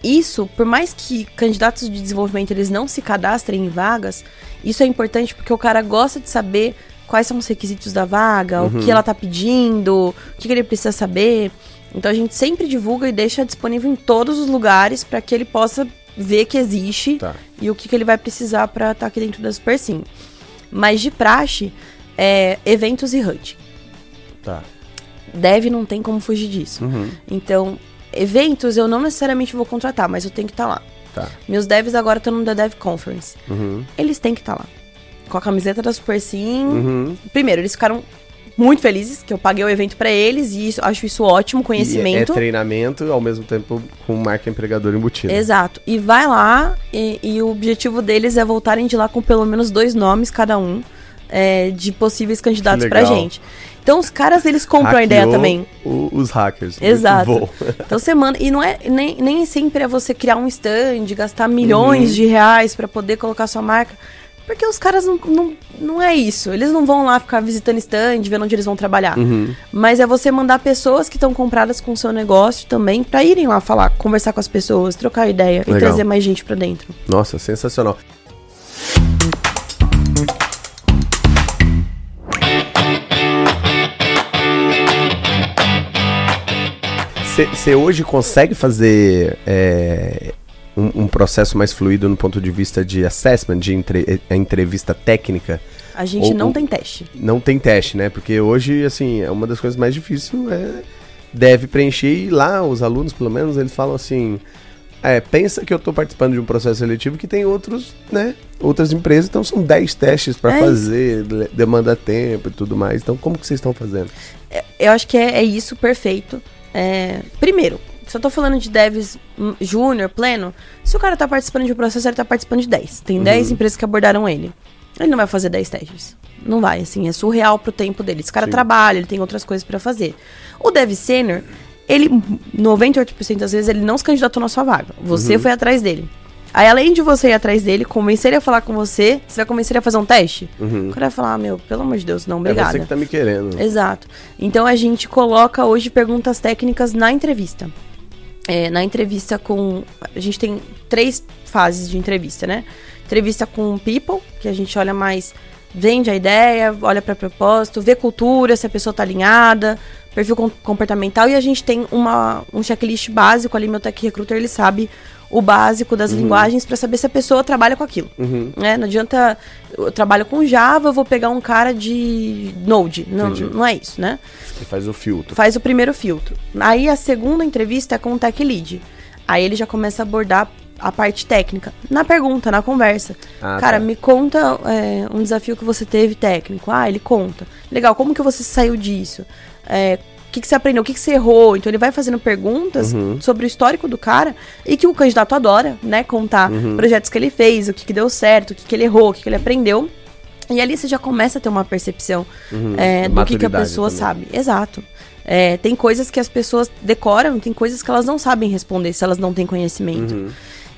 isso, por mais que candidatos de desenvolvimento eles não se cadastrem em vagas, isso é importante porque o cara gosta de saber quais são os requisitos da vaga, uhum. o que ela tá pedindo, o que, que ele precisa saber. Então a gente sempre divulga e deixa disponível em todos os lugares para que ele possa ver que existe tá. e o que, que ele vai precisar para estar tá aqui dentro da Super Sim. Mas de praxe, é eventos e hunting. Tá. Deve não tem como fugir disso. Uhum. Então, eventos eu não necessariamente vou contratar, mas eu tenho que estar tá lá. Tá. Meus devs agora estão no The Dev Conference. Uhum. Eles têm que estar tá lá. Com a camiseta da Super Sim. Uhum. Primeiro, eles ficaram muito felizes que eu paguei o evento para eles e isso, acho isso ótimo, conhecimento. E é treinamento ao mesmo tempo com marca empregador embutido. Exato. E vai lá e, e, o objetivo deles é voltarem de lá com pelo menos dois nomes cada um é, de possíveis candidatos pra gente. Então os caras eles compram Hackeou a ideia também. O, os hackers. Exato. [laughs] Então você manda. E não é nem, nem sempre é você criar um stand, gastar milhões uhum. de reais para poder colocar sua marca. Porque os caras não, não, não é isso. Eles não vão lá ficar visitando stand, vendo onde eles vão trabalhar. Uhum. Mas é você mandar pessoas que estão compradas com o seu negócio também para irem lá falar, conversar com as pessoas, trocar ideia Legal. e trazer mais gente para dentro. Nossa, sensacional. Você hoje consegue fazer é, um, um, processo mais fluido no ponto de vista de assessment, de entre, é, entrevista técnica? A gente ou, não tem teste. Não tem teste, né? Porque hoje, assim, é uma das coisas mais difíceis é deve preencher e lá os alunos, pelo menos, eles falam assim... É, pensa que eu estou participando de um processo seletivo que tem outros, né? Outras empresas, então são 10 testes para é fazer, demanda tempo e tudo mais. Então, como que vocês estão fazendo? É, eu acho que é, é isso perfeito. É, primeiro, se eu tô falando de devs júnior, pleno, se o cara tá participando de um processo, ele tá participando de 10. Tem uhum. 10 empresas que abordaram ele. Ele não vai fazer 10 testes. Não vai, assim, é surreal pro tempo dele. Esse cara Sim. trabalha, ele tem outras coisas para fazer. O dev sênior, ele, 98% das vezes, ele não se candidatou na sua vaga. Você uhum. foi atrás dele. Aí, além de você ir atrás dele, convencer ele a falar com você, você vai convencer ele a fazer um teste? Uhum. O cara vai falar, ah, meu, pelo amor de Deus, não, obrigada. É você que tá me querendo. Exato. Então, a gente coloca hoje perguntas técnicas na entrevista. É, na entrevista com... A gente tem três fases de entrevista, né? Entrevista com people, que a gente olha mais... Vende a ideia, olha para propósito, vê cultura, se a pessoa tá alinhada, perfil comportamental e a gente tem uma, um checklist básico ali, meu Tech Recruiter, ele sabe o básico das uhum. linguagens para saber se a pessoa trabalha com aquilo. Uhum. Né? Não adianta, eu trabalho com Java, eu vou pegar um cara de Node. Não, não é isso, né? Você faz o filtro. Faz o primeiro filtro. Aí a segunda entrevista é com o Tech Lead. Aí ele já começa a abordar a parte técnica. Na pergunta, na conversa. Ah, Cara, tá. me conta é, um desafio que você teve técnico. Ah, ele conta. Legal, como que você saiu disso? É, que, que você aprendeu, o que, que você errou. Então ele vai fazendo perguntas uhum. sobre o histórico do cara e que o candidato adora, né? Contar uhum. projetos que ele fez, o que, que deu certo, o que, que ele errou, o que, que ele aprendeu. E ali você já começa a ter uma percepção uhum. é, do que, que a pessoa também. sabe. Exato. É, tem coisas que as pessoas decoram, tem coisas que elas não sabem responder se elas não têm conhecimento. Uhum.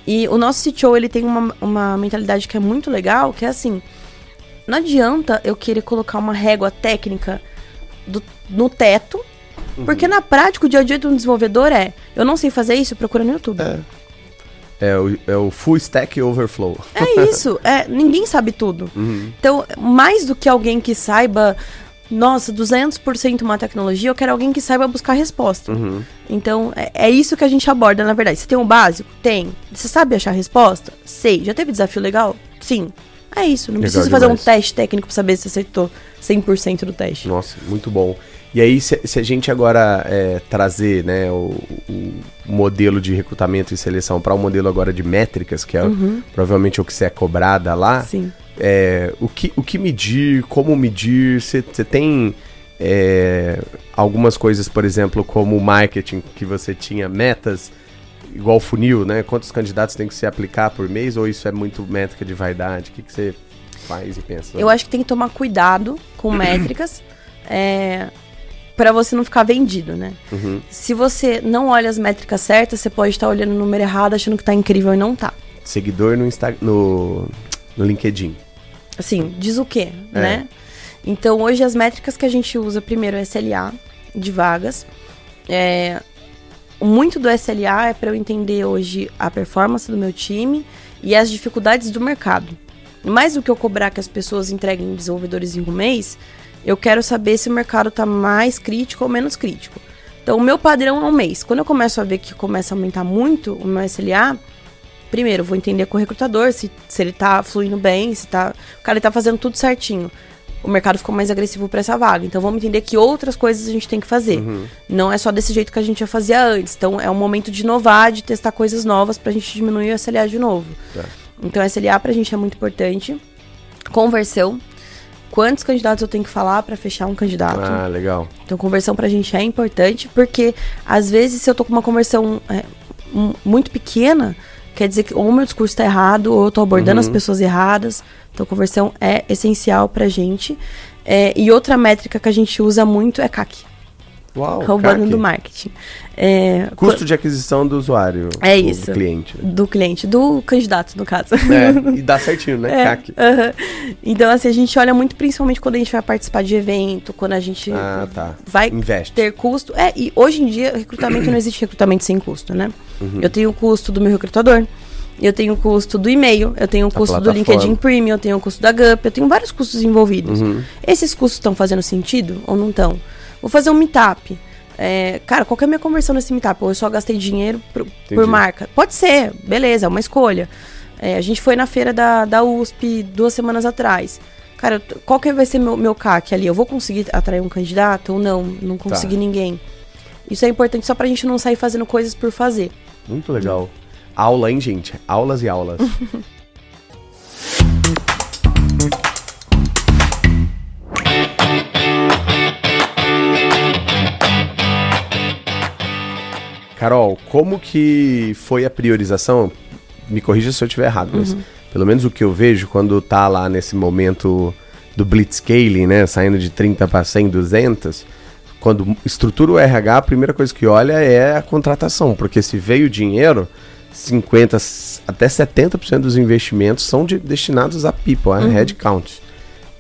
E o nosso CTO, ele tem uma, uma mentalidade que é muito legal, que é assim, não adianta eu querer colocar uma régua técnica do, no teto, uhum. porque na prática o dia a dia de um desenvolvedor é, eu não sei fazer isso, procura no YouTube. É. É o, é o full stack overflow. É isso. [laughs] É, ninguém sabe tudo. Uhum. Então, mais do que alguém que saiba nossa, 200% uma tecnologia, eu quero alguém que saiba buscar resposta. Uhum. Então, é, é, isso que a gente aborda, na verdade. Você tem um básico? Tem. Você sabe achar a resposta? Sei. Já teve desafio legal? Sim. É isso. Não legal precisa demais. fazer um teste técnico para saber se acertou 100% do teste. Nossa, muito bom. E aí, se, se a gente agora é, trazer né, o, o, modelo de recrutamento e seleção para o um modelo agora de métricas, que é uhum. provavelmente o que você é cobrada lá. Sim é, o, que, o que medir, como medir, você tem é, algumas coisas, por exemplo, como o marketing, que você tinha metas, igual funil, né? Quantos candidatos tem que se aplicar por mês, ou isso é muito métrica de vaidade? O que, que você faz e pensa? Eu acho que tem que tomar cuidado com métricas. é, para você não ficar vendido, né? Uhum. Se você não olha as métricas certas, você pode estar olhando o número errado, achando que tá incrível e não tá. Seguidor no, Insta no, no LinkedIn. Assim, diz o quê, é. né? Então, hoje as métricas que a gente usa, primeiro, é SLA de vagas. É, muito do SLA é para eu entender hoje a performance do meu time e as dificuldades do mercado. Mais do que eu cobrar que as pessoas entreguem desenvolvedores em um mês, eu quero saber se o mercado está mais crítico ou menos crítico. Então, o meu padrão é um mês. Quando eu começo a ver que começa a aumentar muito o meu SLA, primeiro, vou entender com o recrutador se, se ele tá fluindo bem, se tá. O cara tá fazendo tudo certinho. O mercado ficou mais agressivo para essa vaga. Então vamos entender que outras coisas a gente tem que fazer. Uhum. Não é só desse jeito que a gente já fazia antes. Então é um momento de inovar, de testar coisas novas pra gente diminuir o SLA de novo. É. Então SLA pra gente é muito importante. Conversão. Quantos candidatos eu tenho que falar para fechar um candidato? Ah, legal. Então conversão pra gente é importante, porque às vezes se eu tô com uma conversão é, muito pequena, quer dizer que ou o meu discurso está errado, ou eu estou abordando uhum. as pessoas erradas. Então, conversão é essencial para a gente. É, e outra métrica que a gente usa muito é CAC. Uau, roubando CAC. do marketing. É, Custo de aquisição do usuário. É do, isso. Do cliente. Né? Do cliente, do candidato, no caso. É, [laughs] e dá certinho, né? É, CAC. Uh -huh. Então, assim, a gente olha muito principalmente quando a gente vai participar de evento, quando a gente ah, tá. vai Investe. ter custo. É, e hoje em dia, recrutamento não existe recrutamento sem custo, né? Uhum. Eu tenho o custo do meu recrutador, eu tenho o custo do e-mail, eu tenho o custo do LinkedIn Premium, eu tenho o custo da GUP, eu tenho vários custos envolvidos. Uhum. Esses custos estão fazendo sentido ou não estão? Vou fazer um meetup. É, cara, qual é a minha conversão nesse meetup? Ou eu só gastei dinheiro por, por marca? Pode ser, beleza, é uma escolha. É, a gente foi na feira da, da USP duas semanas atrás. Cara, qual que vai ser meu, meu CAC ali? Eu vou conseguir atrair um candidato ou não? Não consegui tá. ninguém. Isso é importante só pra gente não sair fazendo coisas por fazer. Muito legal. Aula, hein, gente? Aulas e aulas. [laughs] Carol, como que foi a priorização? Me corrija se eu estiver errado, mas uhum. pelo menos o que eu vejo quando tá lá nesse momento do blitzscaling, né, saindo de 30 para 100, 200, quando estrutura o RH, a primeira coisa que olha é a contratação, porque se veio dinheiro, 50 até 70% dos investimentos são de, destinados a people, a uhum. headcount.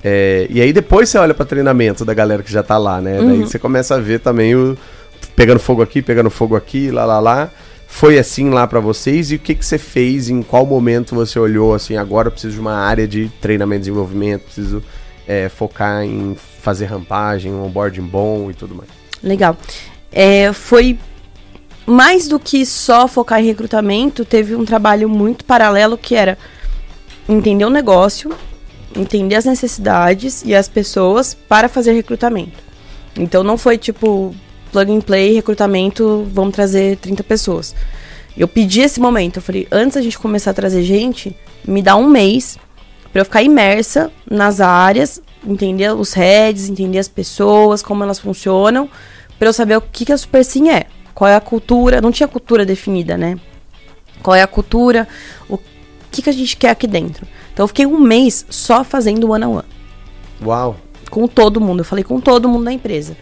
É, e aí depois você olha para treinamento da galera que já tá lá, né? Uhum. Daí você começa a ver também o pegando fogo aqui, pegando fogo aqui, lá, lá, lá. Foi assim lá para vocês e o que, que você fez? Em qual momento você olhou assim? Agora eu preciso de uma área de treinamento e desenvolvimento, preciso é, focar em fazer rampagem, um onboarding bom e tudo mais. Legal. É, foi mais do que só focar em recrutamento, teve um trabalho muito paralelo que era entender o negócio, entender as necessidades e as pessoas para fazer recrutamento. Então não foi tipo plug and play, recrutamento, vamos trazer 30 pessoas. Eu pedi esse momento, eu falei, antes a gente começar a trazer gente, me dá um mês para eu ficar imersa nas áreas, entender os heads, entender as pessoas, como elas funcionam, para eu saber o que, que a Super Sim é. Qual é a cultura, não tinha cultura definida, né? Qual é a cultura, o que, que a gente quer aqui dentro. Então eu fiquei um mês só fazendo one on one. Uau! Com todo mundo, eu falei com todo mundo da empresa.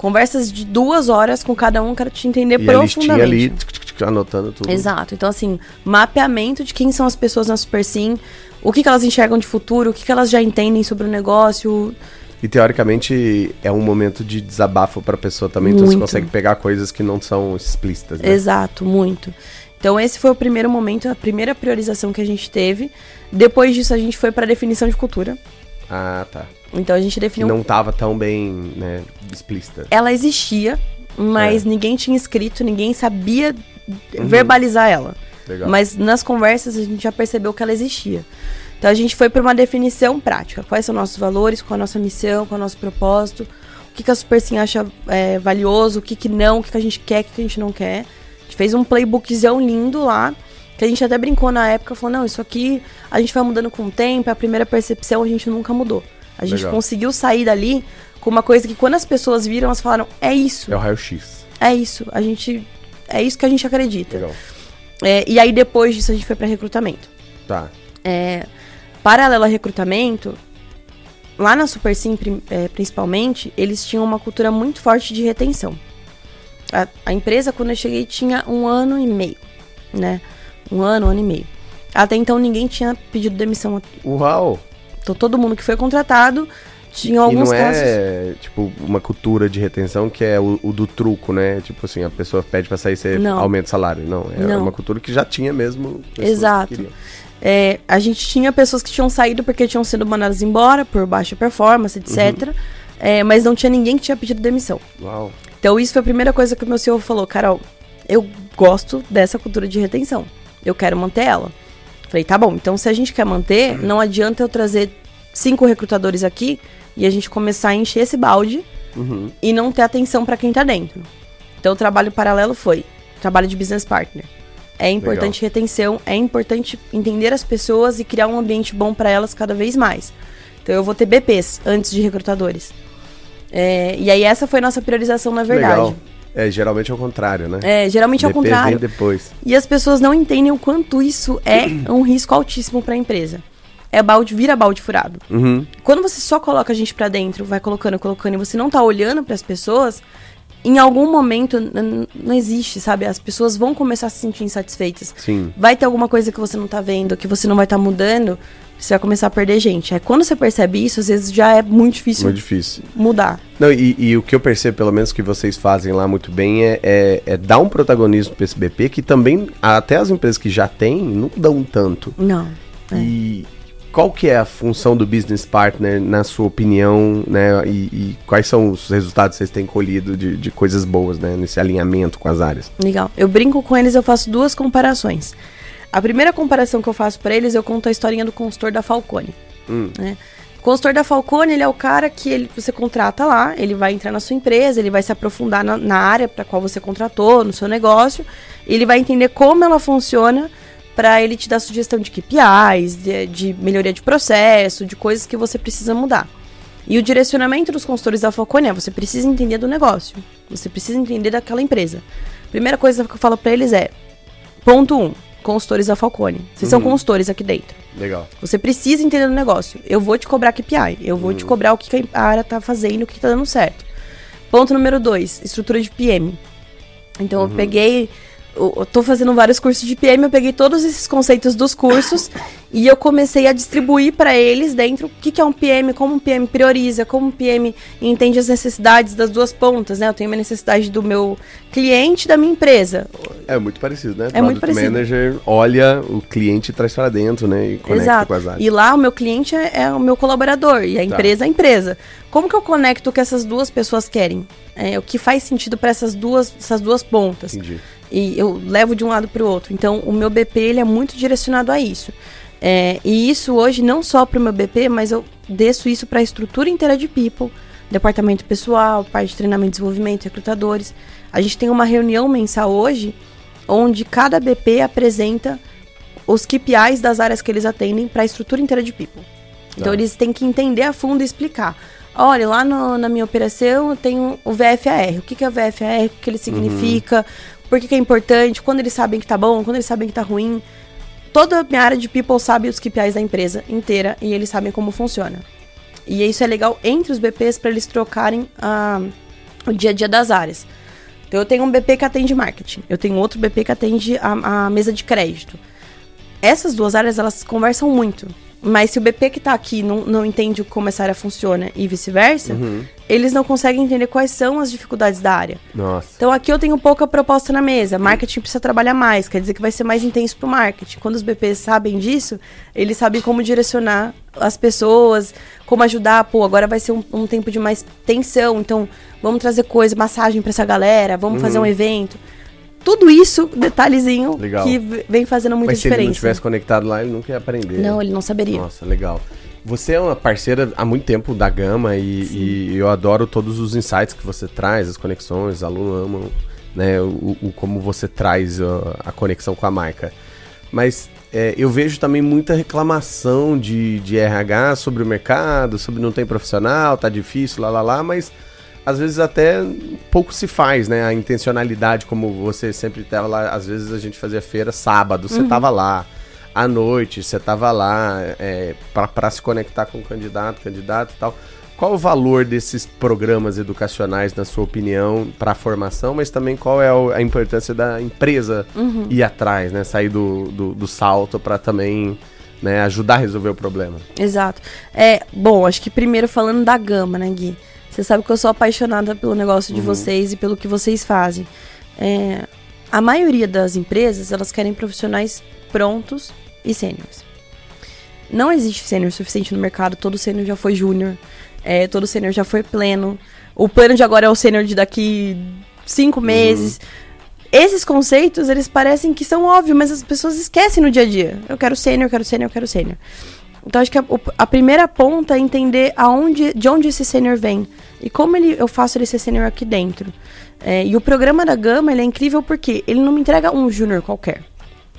Conversas de duas horas com cada um, quero te entender e profundamente. A ali anotando tudo. Exato. Então, assim, mapeamento de quem são as pessoas na Super Sim, o que, que elas enxergam de futuro, o que, que elas já entendem sobre o negócio. E teoricamente é um momento de desabafo para a pessoa também, muito. então você consegue pegar coisas que não são explícitas. Né? Exato, muito. Então esse foi o primeiro momento, a primeira priorização que a gente teve. Depois disso a gente foi para definição de cultura. Ah, tá. Então a gente definiu. Não estava tão bem, né, explícita. Ela existia, mas é. ninguém tinha escrito, ninguém sabia uhum. verbalizar ela. Legal. Mas nas conversas a gente já percebeu que ela existia. Então a gente foi para uma definição prática. Quais são nossos valores, qual a nossa missão, qual é o nosso propósito, o que, que a Super Sim acha é, valioso, o que, que não, o que, que a gente quer, o que, que a gente não quer. A gente fez um playbookzão lindo lá, que a gente até brincou na época, falou, não, isso aqui a gente vai mudando com o tempo, a primeira percepção a gente nunca mudou. A gente Legal. conseguiu sair dali com uma coisa que quando as pessoas viram, elas falaram, é isso. É o raio-x. É isso. A gente. É isso que a gente acredita. Legal. É, e aí depois disso a gente foi para recrutamento. Tá. É, paralelo a recrutamento, lá na Super Sim, é, principalmente, eles tinham uma cultura muito forte de retenção. A, a, empresa, quando eu cheguei, tinha um ano e meio, né? Um ano, um ano e meio. Até então ninguém tinha pedido demissão. Uau! Então todo mundo que foi contratado tinha alguns e não casos. é, tipo, uma cultura de retenção que é o, o, do truco, né? Tipo assim, a pessoa pede pra sair, você não. aumenta o salário. Não, é não. uma cultura que já tinha mesmo. Exato. É, a gente tinha pessoas que tinham saído porque tinham sido mandadas embora por baixa performance, etc. Uhum. É, mas não tinha ninguém que tinha pedido demissão. Uau. Então isso foi a primeira coisa que o meu CEO falou, Carol, eu gosto dessa cultura de retenção. Eu quero manter ela. Falei, tá bom, então se a gente quer manter, não adianta eu trazer cinco recrutadores aqui e a gente começar a encher esse balde uhum. e não ter atenção para quem tá dentro. Então o trabalho paralelo foi trabalho de business partner. É importante Legal. retenção, é importante entender as pessoas e criar um ambiente bom para elas cada vez mais. Então eu vou ter BPs antes de recrutadores. É, e aí essa foi nossa priorização na verdade. Legal. É, geralmente é o contrário, né? É, geralmente é o contrário. Vem depois. E as pessoas não entendem o quanto isso é um risco altíssimo para a empresa. É balde, vira balde furado. Uhum. Quando você só coloca a gente para dentro, vai colocando, colocando, e você não tá olhando para as pessoas, em algum momento não existe, sabe? As pessoas vão começar a se sentir insatisfeitas. Sim. Vai ter alguma coisa que você não tá vendo, que você não vai estar tá mudando, você vai começar a perder gente. É quando você percebe isso, às vezes já é muito difícil, muito difícil. mudar. Não, e, e, o que eu percebo, pelo menos que vocês fazem lá muito bem, é, é, é dar um protagonismo para esse BP que também, até as empresas que já têm, não dão tanto. Não. É. E qual que é a função do business partner, na sua opinião, né? E, e quais são os resultados que vocês têm colhido de, de, coisas boas, né? Nesse alinhamento com as áreas? Legal. Eu brinco com eles, eu faço duas comparações. A primeira comparação que eu faço para eles, eu conto a historinha do consultor da Falcone. Hum. Né? O consultor da Falcone, ele é o cara que ele, você contrata lá, ele vai entrar na sua empresa, ele vai se aprofundar na, na área para qual você contratou, no seu negócio, ele vai entender como ela funciona para ele te dar sugestão de KPIs, de, de, melhoria de processo, de coisas que você precisa mudar. E o direcionamento dos consultores da Falcone é: você precisa entender do negócio, você precisa entender daquela empresa. Primeira coisa que eu falo para eles é: ponto 1, um, consultores da Falcone. Vocês uhum. são consultores aqui dentro. Legal. Você precisa entender do negócio. Eu vou te cobrar KPI, eu vou uhum. te cobrar o que a área tá fazendo, o que tá dando certo. Ponto número 2, estrutura de PM. Então uhum. eu peguei eu tô fazendo vários cursos de PM, eu peguei todos esses conceitos dos cursos [coughs] e eu comecei a distribuir para eles dentro o que, que é um PM, como um PM prioriza, como um PM entende as necessidades das duas pontas, né? Eu tenho uma necessidade do meu cliente e da minha empresa. É muito parecido, né? É Product muito parecido. manager olha o cliente e traz para dentro, né? E conecta Exato. com as áreas. E lá o meu cliente é, é o meu colaborador e a tá. empresa é a empresa. Como que eu conecto o que essas duas pessoas querem? É, o que faz sentido para essas duas, essas duas pontas? Entendi e eu levo de um lado para o outro. Então, o meu BP ele é muito direcionado a isso. É, e isso hoje não só para o meu BP, mas eu desço isso para a estrutura inteira de people, departamento pessoal, parte de treinamento e desenvolvimento, recrutadores. A gente tem uma reunião mensal hoje, onde cada BP apresenta os KPIs das áreas que eles atendem para a estrutura inteira de people. Então, tá. eles têm que entender a fundo e explicar. Olha, lá no, na minha operação eu tenho o VFAR. O que, que é o VFAR? O que, que ele significa? Uhum por que, que é importante, quando eles sabem que tá bom, quando eles sabem que tá ruim. Toda a minha área de people sabe os KPIs da empresa inteira e eles sabem como funciona. E isso é legal entre os BPs para eles trocarem a, o dia a dia das áreas. Então eu tenho um BP que atende marketing, eu tenho outro BP que atende a, a mesa de crédito. Essas duas áreas elas conversam muito. Mas se o BP que está aqui não, não entende como essa área funciona e vice-versa, uhum. eles não conseguem entender quais são as dificuldades da área. Nossa. Então aqui eu tenho pouca proposta na mesa. Marketing precisa trabalhar mais, quer dizer que vai ser mais intenso para o marketing. Quando os BPs sabem disso, eles sabem como direcionar as pessoas, como ajudar. Pô, agora vai ser um, um tempo de mais tensão, então vamos trazer coisa, massagem para essa galera, vamos uhum. fazer um evento tudo isso, detalhezinho, legal. que vem fazendo muita Mas diferença. se ele não tivesse conectado lá, ele nunca ia aprender. Não, ele não saberia. Nossa, legal. Você é uma parceira há muito tempo da Gama e, e eu adoro todos os insights que você traz, as conexões, os alunos amam né, o, o como você traz a, a, conexão com a marca. Mas é, eu vejo também muita reclamação de, de RH sobre o mercado, sobre não tem profissional, tá difícil, lá, lá, lá, mas às vezes até pouco se faz, né? A intencionalidade, como você sempre estava lá, às vezes a gente fazia feira sábado, você estava uhum. lá. À noite, você estava lá é, para se conectar com o candidato, candidato e tal. Qual o valor desses programas educacionais, na sua opinião, para a formação, mas também qual é a importância da empresa uhum. ir atrás, né? Sair do, do, do salto para também né, ajudar a resolver o problema. Exato. É, bom, acho que primeiro falando da gama, né, Gui? Você sabe que eu sou apaixonada pelo negócio de uhum. vocês e pelo que vocês fazem. É, a maioria das empresas, elas querem profissionais prontos e sêniores. Não existe sênior suficiente no mercado, todo sênior já foi júnior, é, todo sênior já foi pleno. O plano de agora é o sênior de daqui cinco uhum. meses. Uhum. Esses conceitos, eles parecem que são óbvios, mas as pessoas esquecem no dia a dia. Eu quero sênior, eu quero sênior, eu quero sênior. Então acho que a, a, primeira ponta é entender aonde, de onde esse sênior vem e como ele, eu faço ele ser sênior aqui dentro. É, e o programa da Gama ele é incrível porque ele não me entrega um júnior qualquer.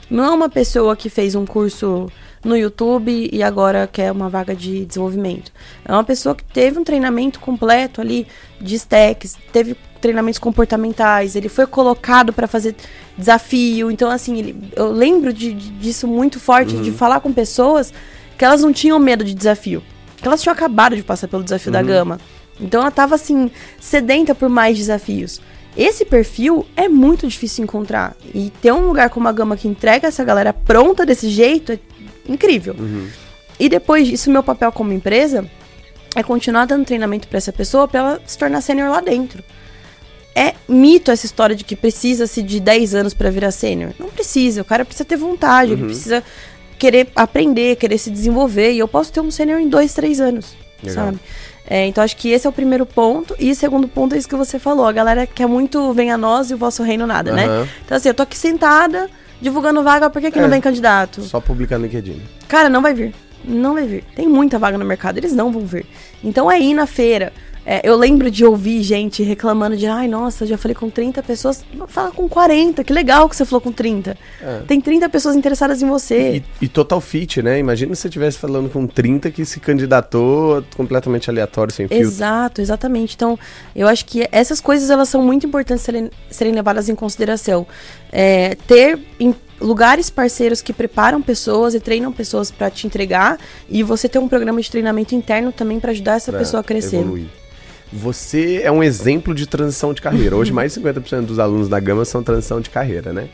Não é uma pessoa que fez um curso no YouTube e agora quer uma vaga de desenvolvimento. É uma pessoa que teve um treinamento completo ali de stacks, teve treinamentos comportamentais, ele foi colocado para fazer desafio. Então, assim, ele, eu lembro de, de, disso muito forte, uhum. de falar com pessoas que elas não tinham medo de desafio. Que elas tinham acabado de passar pelo desafio uhum. da gama. Então ela tava assim, sedenta por mais desafios. Esse perfil é muito difícil encontrar. E ter um lugar como a Gama que entrega essa galera pronta desse jeito é incrível. Uhum. E depois disso, meu papel como empresa é continuar dando treinamento para essa pessoa para ela se tornar sênior lá dentro. É mito essa história de que precisa-se de 10 anos para virar sênior. Não precisa, o cara precisa ter vontade, uhum. ele precisa querer aprender, querer se desenvolver. E eu posso ter um sênior em dois, três anos, Legal. sabe? É, então acho que esse é o primeiro ponto. E o segundo ponto é isso que você falou. A galera quer muito vem a nós e o vosso reino nada, uhum. né? Então assim, eu tô aqui sentada, divulgando vaga, por que, que é, não vem candidato? Só publicar no LinkedIn. Cara, não vai vir. Não vai vir. Tem muita vaga no mercado, eles não vão vir. Então é ir na feira, é, eu lembro de ouvir gente reclamando de, ai, nossa, já falei com 30 pessoas. Fala com 40, que legal que você falou com 30. É. Tem 30 pessoas interessadas em você. E, e, total fit, né? Imagina se você estivesse falando com 30 que se candidatou completamente aleatório, sem filtro. Exato, exatamente. Então, eu acho que essas coisas, elas são muito importantes serem, serem levadas em consideração. É, ter em, lugares parceiros que preparam pessoas e treinam pessoas para te entregar e você ter um programa de treinamento interno também para ajudar essa pra pessoa a crescer. Evoluir. Você é um exemplo de transição de carreira. Hoje, mais de 50% dos alunos da Gama são transição de carreira, né?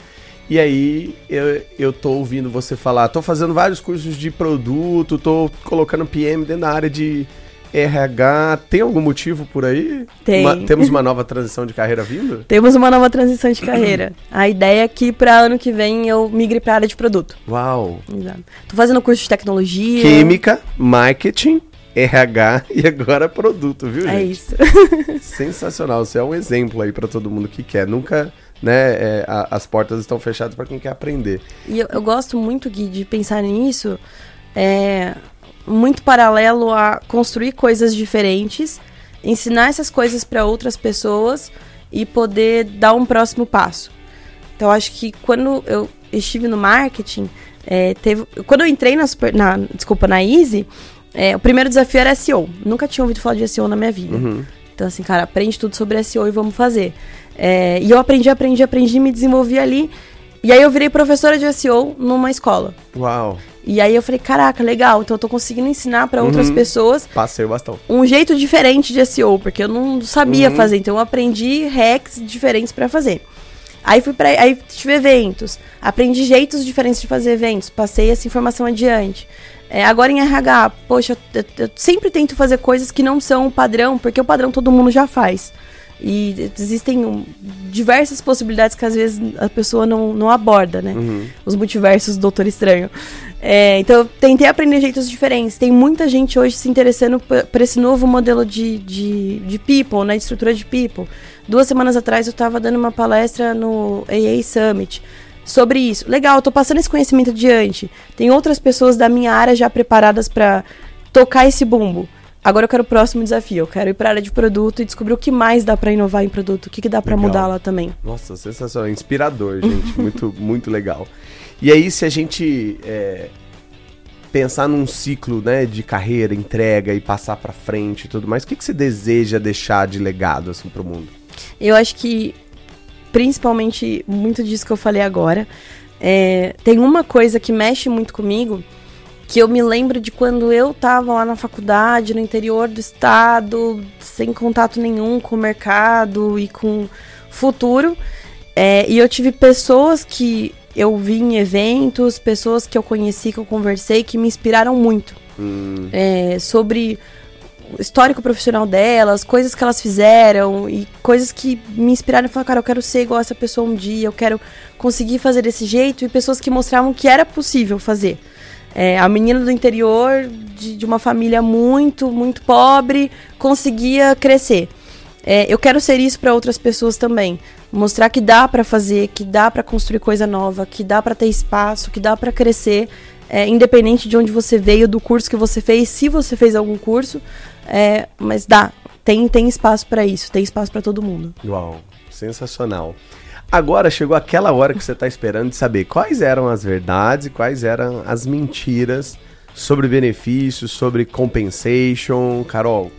E aí, eu, eu tô ouvindo você falar, tô fazendo vários cursos de produto, tô colocando PM dentro da área de RH. Tem algum motivo por aí? Tem. Uma, temos uma nova transição de carreira vindo? [laughs] Temos uma nova transição de carreira. A ideia é que para ano que vem eu migre para área de produto. Uau! Exato. Tô fazendo curso de tecnologia. Química, marketing RH e agora produto, viu, é gente? É isso. [laughs] Sensacional. Você é um exemplo aí para todo mundo que quer. Nunca, né, é, a, as portas estão fechadas para quem quer aprender. E eu, eu, gosto muito, Gui, de pensar nisso, é, muito paralelo a construir coisas diferentes, ensinar essas coisas para outras pessoas e poder dar um próximo passo. Então, acho que quando eu estive no marketing, é, teve, quando eu entrei na, super, na, desculpa, na Easy, é, o primeiro desafio era SEO. Nunca tinha ouvido falar de SEO na minha vida. Uhum. Então, assim, cara, aprende tudo sobre SEO e vamos fazer. É, e eu aprendi, aprendi, aprendi, me desenvolvi ali. E aí eu virei professora de SEO numa escola. Uau! E aí eu falei, caraca, legal, então eu tô conseguindo ensinar para outras uhum. pessoas. Passei o bastão. Um jeito diferente de SEO, porque eu não sabia uhum. fazer, então eu aprendi hacks diferentes para fazer. Aí fui para aí tive eventos, aprendi jeitos diferentes de fazer eventos, passei essa informação adiante. É, agora em RH, poxa, eu, eu, sempre tento fazer coisas que não são o padrão, porque o padrão todo mundo já faz. E existem diversas possibilidades que às vezes a pessoa não, não aborda, né? Uhum. Os multiversos do Doutor Estranho. É, então eu tentei aprender jeitos diferentes. Tem muita gente hoje se interessando por esse novo modelo de, de, de people, né? De estrutura de people. Duas semanas atrás eu estava dando uma palestra no AA Summit sobre isso. Legal, tô passando esse conhecimento adiante. Tem outras pessoas da minha área já preparadas para tocar esse bumbo. Agora eu quero o próximo desafio. Eu quero ir para a área de produto e descobrir o que mais dá para inovar em produto, o que, que dá para mudar lá também. Nossa, sensacional, inspirador, gente, [laughs] muito muito legal. E aí se a gente é, pensar num ciclo, né, de carreira, entrega e passar para frente e tudo mais, o que, que você deseja deixar de legado assim para o mundo? Eu acho que principalmente muito disso que eu falei agora. É, tem uma coisa que mexe muito comigo, que eu me lembro de quando eu tava lá na faculdade, no interior do estado, sem contato nenhum com o mercado e com futuro. É, e eu tive pessoas que eu vi em eventos, pessoas que eu conheci, que eu conversei, que me inspiraram muito. Hum. É, sobre histórico profissional delas, coisas que elas fizeram e coisas que me inspiraram e falaram, cara, eu quero ser igual essa pessoa um dia, eu quero conseguir fazer desse jeito e pessoas que mostravam que era possível fazer. É, a menina do interior, de, de, uma família muito, muito pobre, conseguia crescer. É, eu quero ser isso para outras pessoas também. Mostrar que dá para fazer, que dá para construir coisa nova, que dá para ter espaço, que dá para crescer, é, independente de onde você veio, do curso que você fez, se você fez algum curso, é, mas dá, tem, tem espaço para isso, tem espaço para todo mundo. Uau, sensacional. Agora chegou aquela hora que você está esperando de saber quais eram as verdades e quais eram as mentiras sobre benefícios, sobre compensation. Carol,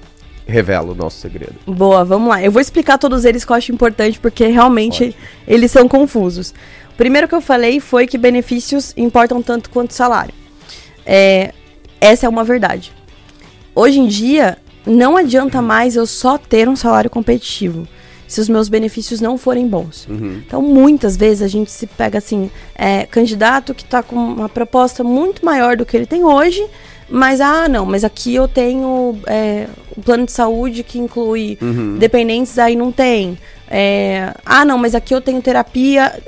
revela o nosso segredo. Boa, vamos lá. Eu vou explicar todos eles que eu acho importante porque realmente Pode. eles são confusos. O primeiro que eu falei foi que benefícios importam tanto quanto salário. É, essa é uma verdade. Hoje em dia, não adianta mais eu só ter um salário competitivo se os meus benefícios não forem bons. Uhum. Então, muitas vezes a gente se pega assim, é, candidato que está com uma proposta muito maior do que ele tem hoje, mas ah, não, mas aqui eu tenho é, um plano de saúde que inclui uhum. dependentes, aí não tem. É, ah, não, mas aqui eu tenho terapia.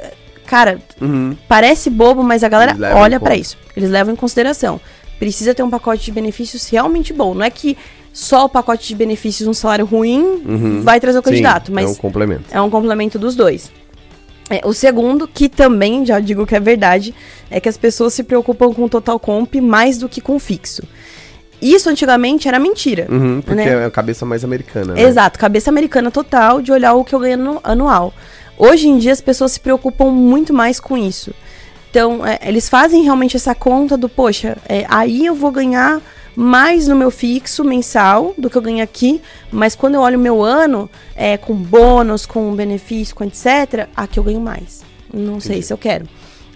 Cara, uhum. parece bobo, mas a galera olha para isso. Eles levam em consideração precisa ter um pacote de benefícios realmente bom. Não é que só o pacote de benefícios, um salário ruim, uhum. vai trazer o candidato, Sim, mas é um complemento. É um complemento dos dois. É, o segundo, que também já digo que é verdade, é que as pessoas se preocupam com o total comp mais do que com o fixo. Isso antigamente era mentira. Uhum, porque né? é a cabeça mais americana. Né? Exato, cabeça americana total de olhar o que eu ganho anual. Hoje em dia as pessoas se preocupam muito mais com isso. Então, é, eles fazem realmente essa conta do, poxa, é, aí eu vou ganhar mais no meu fixo mensal do que eu ganho aqui, mas quando eu olho o meu ano, é, com bônus, com benefício, com etc., aqui eu ganho mais. Não Entendi. sei se eu quero.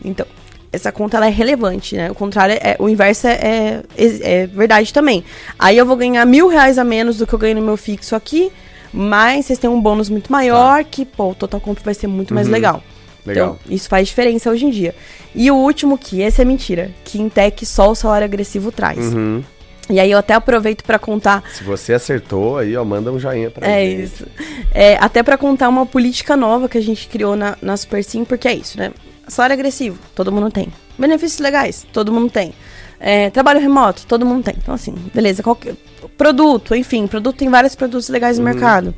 Então, essa conta ela é relevante, né? O contrário é, o inverso é, é, é, verdade também. Aí eu vou ganhar mil reais a menos do que eu ganho no meu fixo aqui, mas vocês têm um bônus muito maior, tá. que, pô, o total comp vai ser muito uhum. mais legal. Legal. Então, isso faz diferença hoje em dia. E o último que, esse é mentira, que em tech só o salário agressivo traz. Uhum. E aí eu até aproveito para contar. Se você acertou, aí ó, manda um joinha pra É gente. isso. É, até para contar uma política nova que a gente criou na, na Super Sim, porque é isso, né? Salário agressivo, todo mundo tem. Benefícios legais, todo mundo tem. É, trabalho remoto, todo mundo tem. Então, assim, beleza. Qualquer, produto, enfim, produto tem vários produtos legais no uhum. mercado.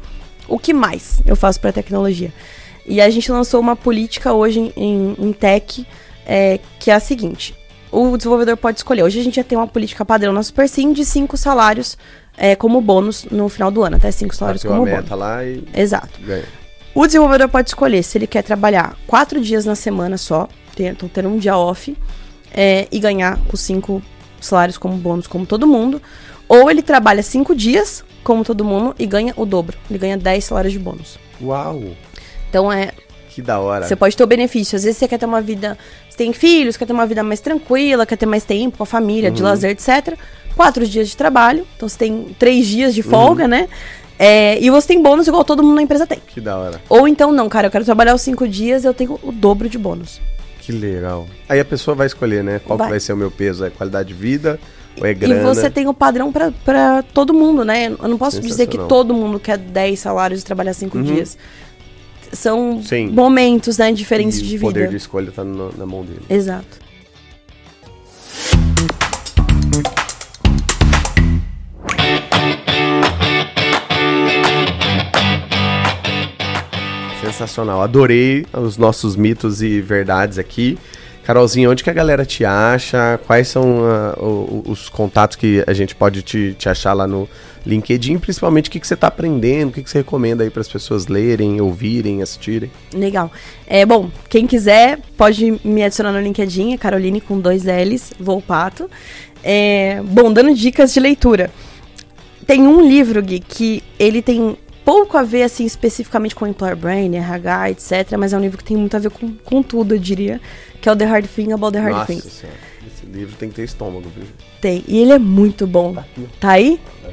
O que mais eu faço para tecnologia? E a gente lançou uma política hoje em, em tech é, que é a seguinte: o desenvolvedor pode escolher. Hoje a gente já tem uma política padrão na Super Sim de cinco salários é, como bônus no final do ano, até cinco salários Bateu como a meta bônus. lá e Exato. Ganha. O desenvolvedor pode escolher se ele quer trabalhar quatro dias na semana só, então ter um dia off, é, e ganhar os cinco salários como bônus, como todo mundo. Ou ele trabalha cinco dias, como todo mundo, e ganha o dobro. Ele ganha 10 salários de bônus. Uau! Então é. Que da hora. Você pode ter o benefício. Às vezes você quer ter uma vida. Você tem filhos, quer ter uma vida mais tranquila, quer ter mais tempo com a família, uhum. de lazer, etc. Quatro dias de trabalho. Então você tem três dias de folga, uhum. né? É, e você tem bônus igual todo mundo na empresa tem. Que da hora. Ou então, não, cara, eu quero trabalhar os cinco dias eu tenho o dobro de bônus. Que legal. Aí a pessoa vai escolher, né? Qual vai, vai ser o meu peso? É qualidade de vida ou é grana? E você tem o padrão para todo mundo, né? Eu não posso dizer que todo mundo quer 10 salários e trabalhar cinco uhum. dias. São Sim. momentos, né, diferentes e de vida. O poder de escolha tá no, na mão dele. Exato. Sensacional. Adorei os nossos mitos e verdades aqui. Carolzinha, onde que a galera te acha? Quais são uh, os contatos que a gente pode te, te achar lá no LinkedIn? Principalmente o que, que você está aprendendo, o que, que você recomenda aí para as pessoas lerem, ouvirem, assistirem? Legal. É, bom, quem quiser pode me adicionar no LinkedIn, é Caroline com dois L's, Volpato. É, bom, dando dicas de leitura. Tem um livro, Gui, que ele tem pouco a ver, assim, especificamente com Employer Brain, RH, etc. Mas é um livro que tem muito a ver com, com tudo, eu diria. Que é o The Hard Thing About the Hard Nossa Things. Senhora. Esse livro tem que ter estômago, viu? Tem. E ele é muito bom. Tá, tá aí? Tá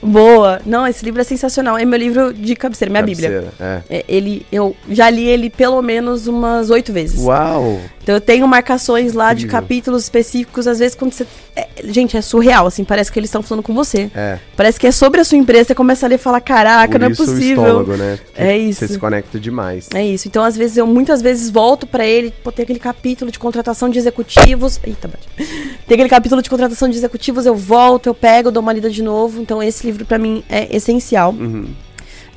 Boa. Não, esse livro é sensacional. É meu livro de cabeceira, minha cabeceira, Bíblia. É. é. Ele, eu já li ele pelo menos umas oito vezes. Uau! Então eu tenho marcações lá Incrível. de capítulos específicos, às vezes quando você. É, gente, é surreal, assim, parece que eles estão falando com você. É. Parece que é sobre a sua empresa, você começa a ler e fala, caraca, Por não é possível. O estômago, né? é isso. Você se conecta demais. É isso. Então, às vezes, eu muitas vezes volto para ele, pô, tem aquele capítulo de contratação de executivos. Eita, [laughs] tem aquele capítulo de contratação de executivos, eu volto, eu pego, dou uma lida de novo. Então, esse livro, para mim, é essencial. Uhum.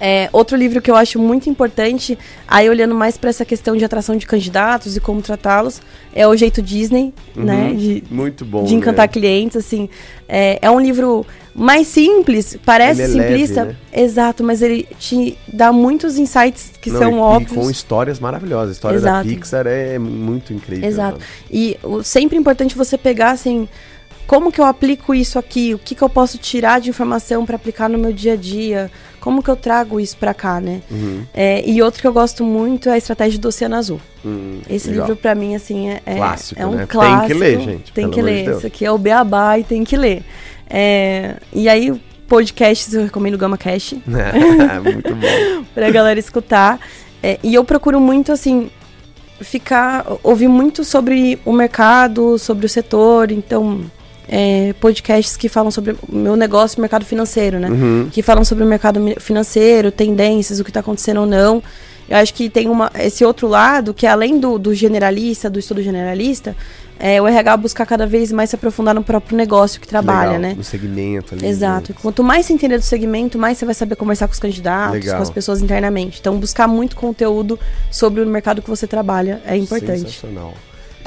É, outro livro que eu acho muito importante, aí olhando mais para essa questão de atração de candidatos e como tratá-los, é O Jeito Disney, uhum, né? De, muito bom. De encantar né? clientes, assim. É, é, um livro mais simples, parece é simplista. Leve, né? Exato, mas ele te dá muitos insights que Não, são e, óbvios. E com histórias maravilhosas. A história Exato. da Pixar é muito incrível. Exato. Mano. E o, sempre importante você pegar, assim como que eu aplico isso aqui? O que, que eu posso tirar de informação para aplicar no meu dia a dia? Como que eu trago isso para cá, né? Uhum. É, e outro que eu gosto muito é a estratégia do Oceano Azul. Uhum, Esse legal. livro para mim assim é, é, clássico, é um né? clássico. Tem que ler, gente. Tem que ler. Isso aqui é o beabá e tem que ler. É, e aí podcasts eu recomendo o Gama Cash. [laughs] É, muito bom. [laughs] pra galera escutar. É, e eu procuro muito assim ficar ouvir muito sobre o mercado, sobre o setor, então é, podcasts que falam sobre meu negócio, mercado financeiro, né? Uhum. Que falam sobre o mercado financeiro, tendências, o que está acontecendo ou não. Eu acho que tem uma, esse outro lado, que além do, do generalista, do estudo generalista, é, o RH buscar cada vez mais se aprofundar no próprio negócio que trabalha, Legal, né? No segmento ali. Exato. Né? Quanto mais você entender do segmento, mais você vai saber conversar com os candidatos, Legal. com as pessoas internamente. Então, buscar muito conteúdo sobre o mercado que você trabalha é importante. Sensacional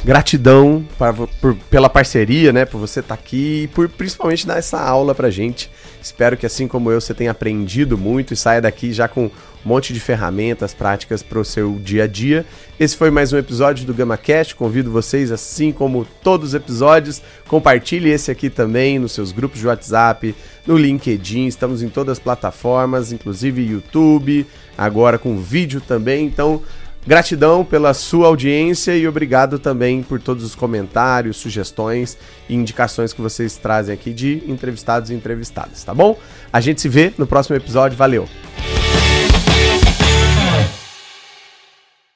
gratidão pra, por, pela parceria, né? Por você estar tá aqui e por principalmente dar essa aula pra gente. Espero que assim como eu você tenha aprendido muito e saia daqui já com um monte de ferramentas práticas para o seu dia a dia. Esse foi mais um episódio do GamaCast. Convido vocês, assim como todos os episódios, compartilhe esse aqui também nos seus grupos de WhatsApp, no LinkedIn. Estamos em todas as plataformas, inclusive YouTube, agora com vídeo também. Então Gratidão pela sua audiência e obrigado também por todos os comentários, sugestões e indicações que vocês trazem aqui de entrevistados e entrevistadas, tá bom? A gente se vê no próximo episódio. Valeu!